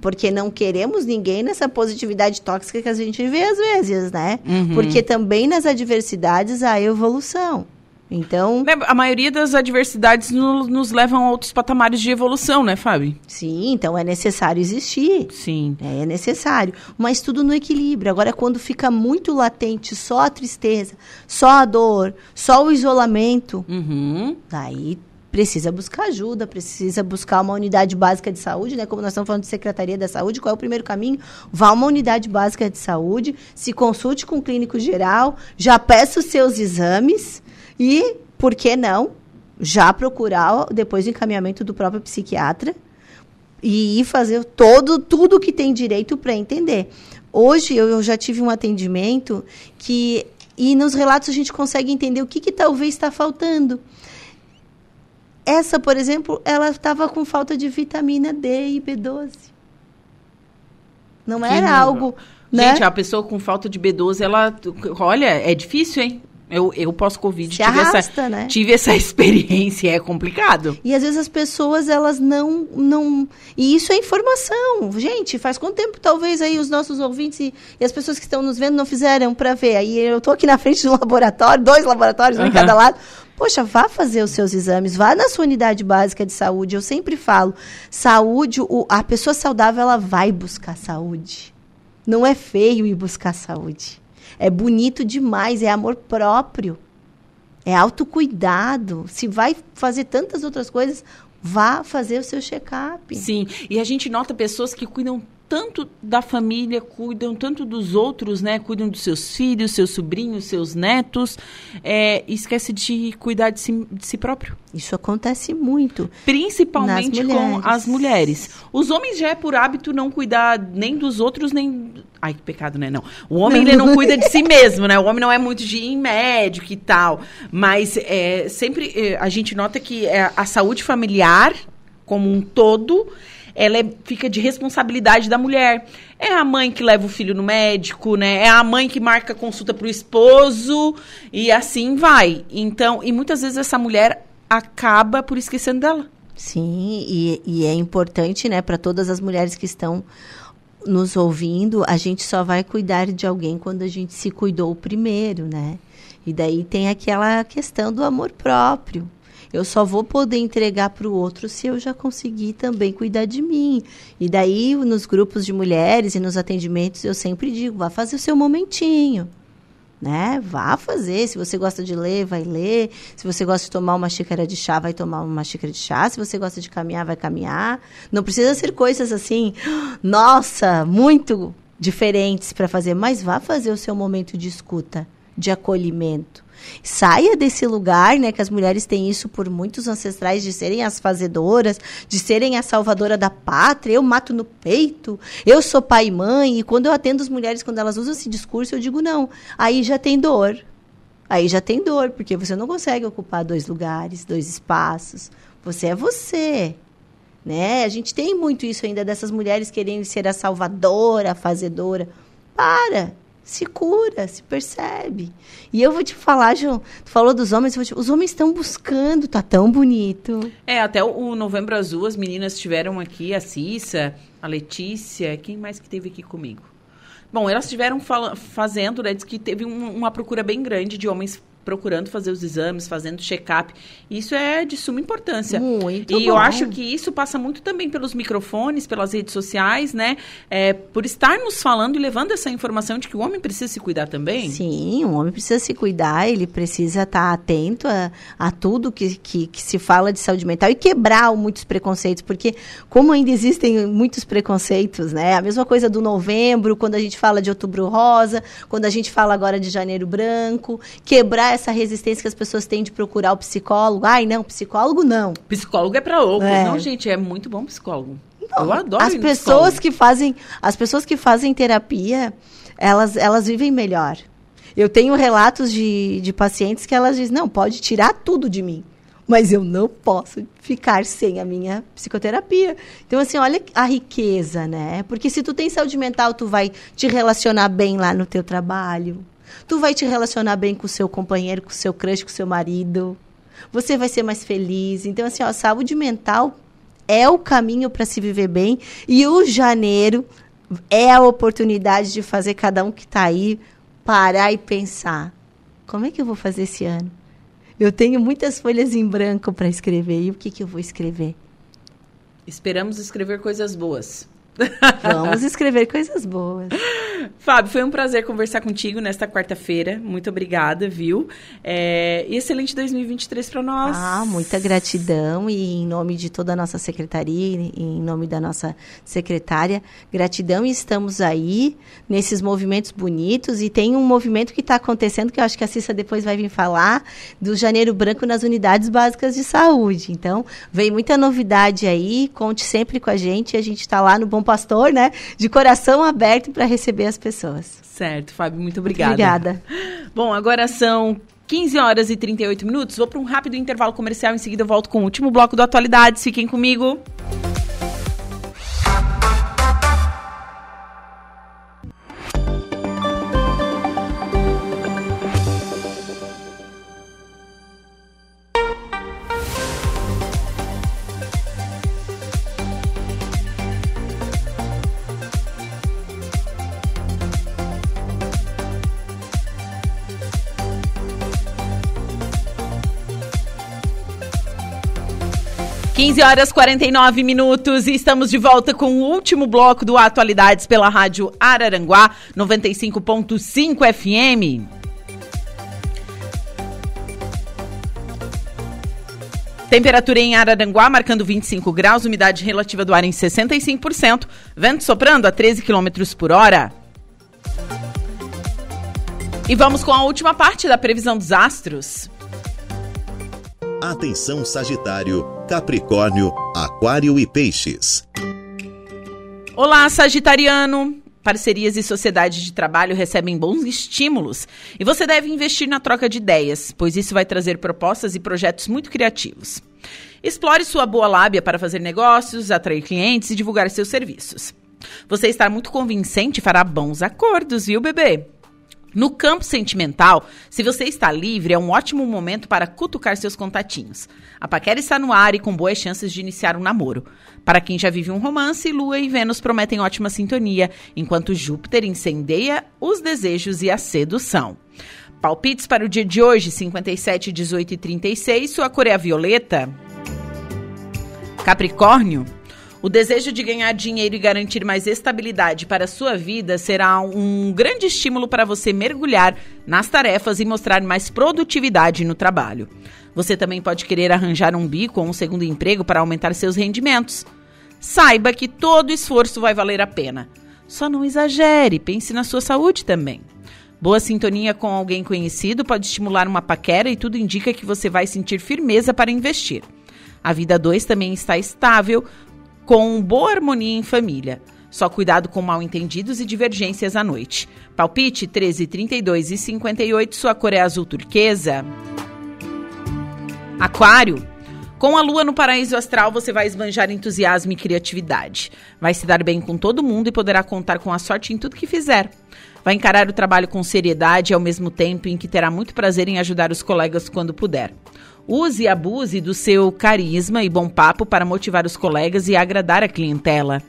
Porque não queremos ninguém nessa positividade tóxica que a gente vê às vezes, né? Uhum. Porque também nas adversidades há evolução. Então, Né, A maioria das adversidades no- nos levam a outros patamares de evolução, né, Fábio? Sim, então é necessário existir. Sim. É, é necessário. Mas tudo no equilíbrio. Agora, quando fica muito latente só a tristeza, só a dor, só o isolamento, Uhum. daí precisa buscar ajuda, precisa buscar uma unidade básica de saúde, né? Como nós estamos falando de Secretaria da Saúde, qual é o primeiro caminho? Vá a uma unidade básica de saúde, se consulte com o clínico geral, já peça os seus exames e, por que não, já procurar depois o encaminhamento do próprio psiquiatra e fazer todo tudo que tem direito para entender. Hoje eu, eu já tive um atendimento que e nos relatos a gente consegue entender o que, que talvez está faltando. Essa, por exemplo, ela estava com falta de vitamina D e B12. Não era algo, né? Gente, a pessoa com falta de B12, ela. Olha, é difícil, hein? Eu, eu pós-Covid tive, arrasta, essa, né? tive essa experiência, é complicado. E às vezes as pessoas, elas não, não... E isso é informação. Gente, faz quanto tempo talvez aí os nossos ouvintes e, e as pessoas que estão nos vendo não fizeram para ver? Aí eu tô aqui na frente de um laboratório, dois laboratórios, um em Aham. cada lado. Poxa, vá fazer os seus exames, vá na sua unidade básica de saúde. Eu sempre falo, saúde, o- a pessoa saudável, ela vai buscar saúde. Não é feio ir buscar saúde. É bonito demais, é amor próprio. É autocuidado. Se vai fazer tantas outras coisas, vá fazer o seu check-up. Sim, e a gente nota pessoas que cuidam tanto da família, cuidam tanto dos outros, né? Cuidam dos seus filhos, seus sobrinhos, seus netos, é, esquece de cuidar de si, de si próprio. Isso acontece muito. Principalmente com as mulheres. Os homens já é por hábito não cuidar nem dos outros, nem. Ai, que pecado, né? Não. O homem não. ele não cuida de si mesmo, né? O homem não é muito de ir em médico e tal. Mas é, sempre é, a gente nota que é, a saúde familiar, como um todo, ela é, fica de responsabilidade da mulher. É a mãe que leva o filho no médico, né? É a mãe que marca consulta para o esposo e assim vai. Então, e muitas vezes essa mulher acaba por esquecendo dela. Sim, e, e é importante, né, para todas as mulheres que estão nos ouvindo, a gente só vai cuidar de alguém quando a gente se cuidou primeiro, né? E daí tem aquela questão do amor próprio. Eu só vou poder entregar para o outro se eu já conseguir também cuidar de mim. E daí, nos grupos de mulheres e nos atendimentos, eu sempre digo: vá fazer o seu momentinho. Né? Vá fazer. Se você gosta de ler, vai ler. Se você gosta de tomar uma xícara de chá, vai tomar uma xícara de chá. Se você gosta de caminhar, vai caminhar. Não precisa ser coisas assim, nossa, muito diferentes para fazer, mas vá fazer o seu momento de escuta, de acolhimento. Saia desse lugar, né, que as mulheres têm isso por muitos ancestrais de serem as fazedoras, de serem a salvadora da pátria, eu mato no peito, eu sou pai e mãe, e quando eu atendo as mulheres quando elas usam esse discurso, eu digo não, aí já tem dor. Aí já tem dor, porque você não consegue ocupar dois lugares, dois espaços. Você é você. Né? A gente tem muito isso ainda dessas mulheres querendo ser a salvadora, a fazedora. Para! Se cura, se percebe. E eu vou te falar, João, tu falou dos homens, te, os homens estão buscando, tá tão bonito. É, até o, o, Novembro Azul, as meninas estiveram aqui, a Cissa, a Letícia, quem mais que teve aqui comigo? Bom, elas estiveram fazendo, né, diz que teve um, uma procura bem grande de homens procurando fazer os exames, fazendo check-up. Isso é de suma importância. Muito e bom. eu acho que isso passa muito também pelos microfones, pelas redes sociais, né? É, por estarmos falando e levando essa informação de que o homem precisa se cuidar também. Sim, o homem precisa se cuidar, ele precisa estar atento a, a tudo que, que, que se fala de saúde mental e quebrar muitos preconceitos, porque como ainda existem muitos preconceitos, né? A mesma coisa do novembro, quando a gente fala de outubro rosa, quando a gente fala agora de janeiro branco, quebrar essa resistência que as pessoas têm de procurar o psicólogo. Ai, não, psicólogo não. Psicólogo é para loucos. É. Não, gente, é muito bom psicólogo. Não, eu adoro As pessoas que fazem, as pessoas que fazem terapia, elas elas vivem melhor. Eu tenho relatos de, de pacientes que elas dizem: "Não, pode tirar tudo de mim, mas eu não posso ficar sem a minha psicoterapia. Então, assim, olha a riqueza, né? Porque se tu tem saúde mental, tu vai te relacionar bem lá no teu trabalho, Tu vai te relacionar bem com o seu companheiro, com o seu crush, com o seu marido. Você vai ser mais feliz. Então, assim, ó, saúde mental é o caminho para se viver bem. E o janeiro é a oportunidade de fazer cada um que está aí parar e pensar: como é que eu vou fazer esse ano? Eu tenho muitas folhas em branco para escrever. E o que, que eu vou escrever? Esperamos escrever coisas boas. Vamos escrever coisas boas. Fábio, foi um prazer conversar contigo nesta quarta-feira. Muito obrigada, viu? É, excelente 2023 para nós. Ah, muita gratidão e em nome de toda a nossa secretaria, em nome da nossa secretária, gratidão e estamos aí nesses movimentos bonitos e tem um movimento que está acontecendo que eu acho que a Cissa depois vai vir falar do Janeiro Branco nas unidades básicas de saúde. Então, vem muita novidade aí, conte sempre com a gente, a gente está lá no Bom Pastor, né? De coração aberto para receber as pessoas. Certo, Fábio, muito obrigada. Obrigada. Bom, agora são 15 horas e 38 minutos. Vou para um rápido intervalo comercial. Em seguida, eu volto com o último bloco do Atualidades. Fiquem comigo. 15 horas 49 minutos e estamos de volta com o último bloco do Atualidades pela Rádio Araranguá 95.5 FM. Temperatura em Araranguá marcando 25 graus, umidade relativa do ar em 65%, vento soprando a 13 km por hora. E vamos com a última parte da previsão dos astros. Atenção Sagitário, Capricórnio, Aquário e Peixes. Olá, Sagitariano! Parcerias e sociedades de trabalho recebem bons estímulos e você deve investir na troca de ideias, pois isso vai trazer propostas e projetos muito criativos. Explore sua boa lábia para fazer negócios, atrair clientes e divulgar seus serviços. Você estar muito convincente fará bons acordos, viu, bebê? No campo sentimental, se você está livre, é um ótimo momento para cutucar seus contatinhos. A paquera está no ar e com boas chances de iniciar um namoro. Para quem já vive um romance, Lua e Vênus prometem ótima sintonia, enquanto Júpiter incendeia os desejos e a sedução. Palpites para o dia de hoje, 57, 18 e 36. Sua cor é a violeta. Capricórnio. O desejo de ganhar dinheiro e garantir mais estabilidade para a sua vida será um grande estímulo para você mergulhar nas tarefas e mostrar mais produtividade no trabalho. Você também pode querer arranjar um bico ou um segundo emprego para aumentar seus rendimentos. Saiba que todo esforço vai valer a pena. Só não exagere, pense na sua saúde também. Boa sintonia com alguém conhecido pode estimular uma paquera e tudo indica que você vai sentir firmeza para investir. A vida 2 também está estável, com boa harmonia em família. Só cuidado com mal entendidos e divergências à noite. Palpite 13, 32 e 58, sua cor é azul turquesa. Aquário. Com a lua no paraíso astral, você vai esbanjar entusiasmo e criatividade. Vai se dar bem com todo mundo e poderá contar com a sorte em tudo que fizer. Vai encarar o trabalho com seriedade ao mesmo tempo em que terá muito prazer em ajudar os colegas quando puder. Use e abuse do seu carisma e bom papo para motivar os colegas e agradar a clientela.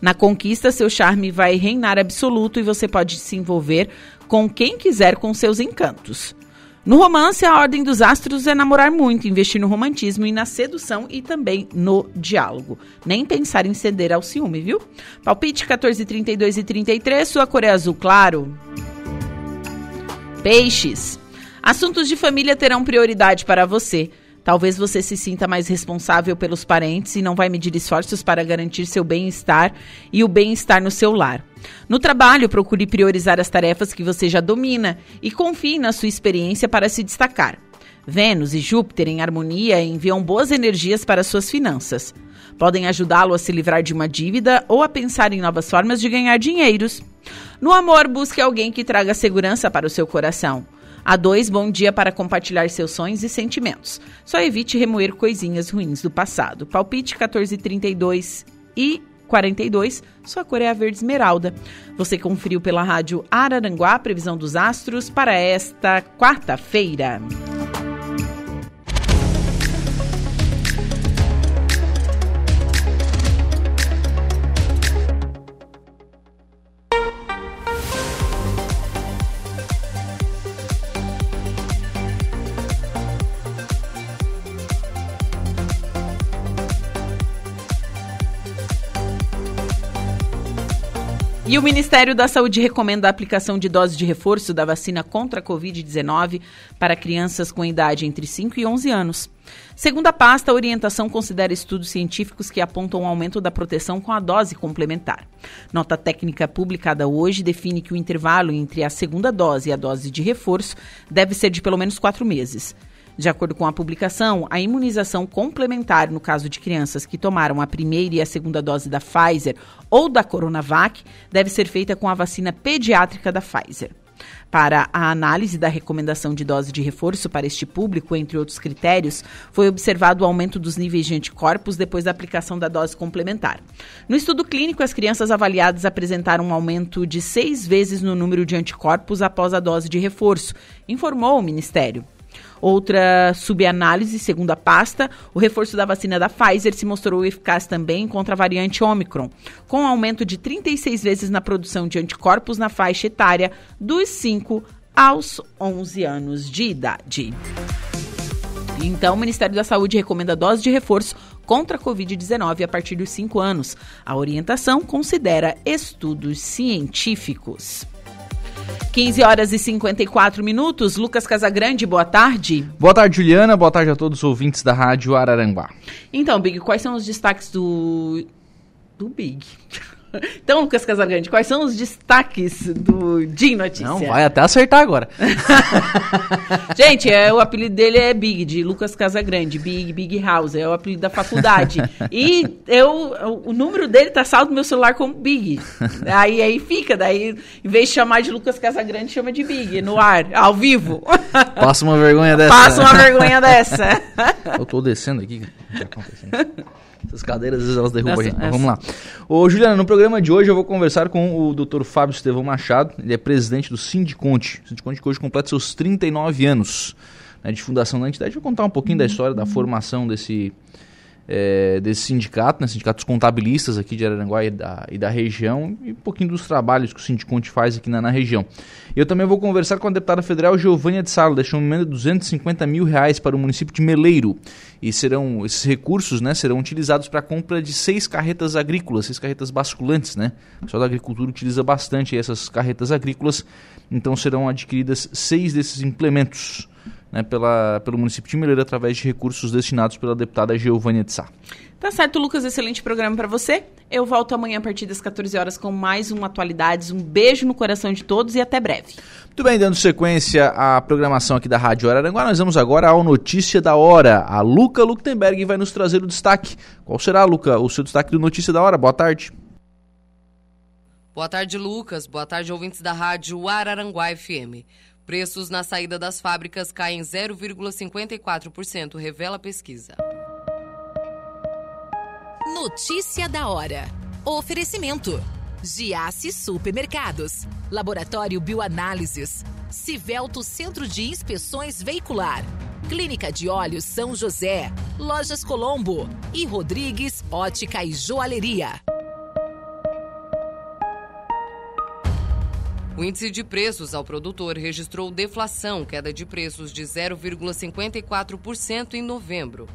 Na conquista, seu charme vai reinar absoluto e você pode se envolver com quem quiser com seus encantos. No romance, a ordem dos astros é namorar muito, investir no romantismo e na sedução e também no diálogo. Nem pensar em ceder ao ciúme, viu? Palpite 14, 32 e 33, sua cor é azul claro. Peixes. Assuntos de família terão prioridade para você. Talvez você se sinta mais responsável pelos parentes e não vai medir esforços para garantir seu bem-estar e o bem-estar no seu lar. No trabalho, procure priorizar as tarefas que você já domina e confie na sua experiência para se destacar. Vênus e Júpiter em harmonia enviam boas energias para suas finanças. Podem ajudá-lo a se livrar de uma dívida ou a pensar em novas formas de ganhar dinheiros. No amor, busque alguém que traga segurança para o seu coração. A dois, bom dia para compartilhar seus sonhos e sentimentos. Só evite remoer coisinhas ruins do passado. Palpite 1432 e 42, sua cor é a verde esmeralda. Você conferiu pela rádio Araranguá a previsão dos astros para esta quarta-feira. E o Ministério da Saúde recomenda a aplicação de doses de reforço da vacina contra a Covid-19 para crianças com idade entre 5 e 11 anos. Segundo a pasta, a orientação considera estudos científicos que apontam um aumento da proteção com a dose complementar. Nota técnica publicada hoje define que o intervalo entre a segunda dose e a dose de reforço deve ser de pelo menos quatro meses. De acordo com a publicação, a imunização complementar no caso de crianças que tomaram a primeira e a segunda dose da Pfizer ou da Coronavac deve ser feita com a vacina pediátrica da Pfizer. Para a análise da recomendação de dose de reforço para este público, entre outros critérios, foi observado o aumento dos níveis de anticorpos depois da aplicação da dose complementar. No estudo clínico, as crianças avaliadas apresentaram um aumento de seis vezes no número de anticorpos após a dose de reforço, informou o Ministério. Outra subanálise, segundo a pasta, o reforço da vacina da Pfizer se mostrou eficaz também contra a variante Omicron, com um aumento de 36 vezes na produção de anticorpos na faixa etária dos 5 aos 11 anos de idade. Então, o Ministério da Saúde recomenda dose de reforço contra a Covid-19 a partir dos 5 anos. A orientação considera estudos científicos. 15 horas e 54 minutos. Lucas Casagrande, boa tarde. Boa tarde, Juliana. Boa tarde a todos os ouvintes da Rádio Araranguá. Então, Big, quais são os destaques do. do Big? Então, Lucas Casagrande, quais são os destaques do Din Notícia? Não, vai até acertar agora. Gente, é, o apelido dele é Big, de Lucas Casagrande. Big, Big House, é o apelido da faculdade. e eu, o número dele tá saldo no meu celular como Big. Aí, aí fica, daí, em vez de chamar de Lucas Casagrande, chama de Big, no ar, ao vivo. Passa uma vergonha dessa. Passa uma vergonha dessa. eu tô descendo aqui. O que tá acontecendo? Essas cadeiras, às vezes, elas derrubam essa, a gente. Mas vamos lá. Ô, Juliana, no programa de hoje eu vou conversar com o Dr. Fábio Estevão Machado. Ele é presidente do Sindiconte. O Sindiconte que hoje completa seus 39 anos né, de fundação da entidade. Vou contar um pouquinho da história da formação desse, é, desse sindicato, né, sindicatos contabilistas aqui de Araranguá e da, e da região, e um pouquinho dos trabalhos que o Sindiconte faz aqui na, na região. Eu também vou conversar com a deputada federal Giovânia de Salo, uma emenda de 250 mil reais para o município de Meleiro. E serão esses recursos né, serão utilizados para a compra de seis carretas agrícolas, seis carretas basculantes. Né? O pessoal da agricultura utiliza bastante essas carretas agrícolas, então serão adquiridas seis desses implementos né, pela, pelo município de Meleiro através de recursos destinados pela deputada Giovânia de Sá. Tá certo, Lucas, excelente programa para você. Eu volto amanhã a partir das 14 horas com mais um Atualidades. Um beijo no coração de todos e até breve. Muito bem, dando sequência à programação aqui da Rádio Araranguá, nós vamos agora ao Notícia da Hora. A Luca Luktenberg vai nos trazer o destaque. Qual será, Luca, o seu destaque do Notícia da Hora? Boa tarde. Boa tarde, Lucas. Boa tarde, ouvintes da Rádio Araranguá FM. Preços na saída das fábricas caem 0,54%, revela a pesquisa. Notícia da hora. Oferecimento. Giasse Supermercados. Laboratório Bioanálises. Civelto Centro de Inspeções Veicular. Clínica de Olhos São José. Lojas Colombo. E Rodrigues Ótica e Joalheria. O índice de preços ao produtor registrou deflação, queda de preços de 0,54% em novembro.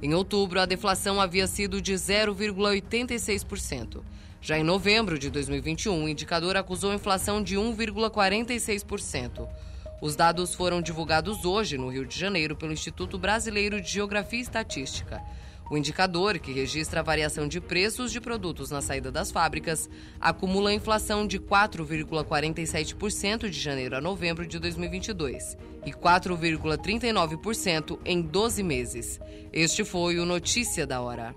Em outubro, a deflação havia sido de 0,86%. Já em novembro de 2021, o indicador acusou inflação de 1,46%. Os dados foram divulgados hoje no Rio de Janeiro pelo Instituto Brasileiro de Geografia e Estatística. O indicador, que registra a variação de preços de produtos na saída das fábricas, acumula inflação de 4,47% de janeiro a novembro de 2022 e 4,39% em 12 meses. Este foi o Notícia da Hora.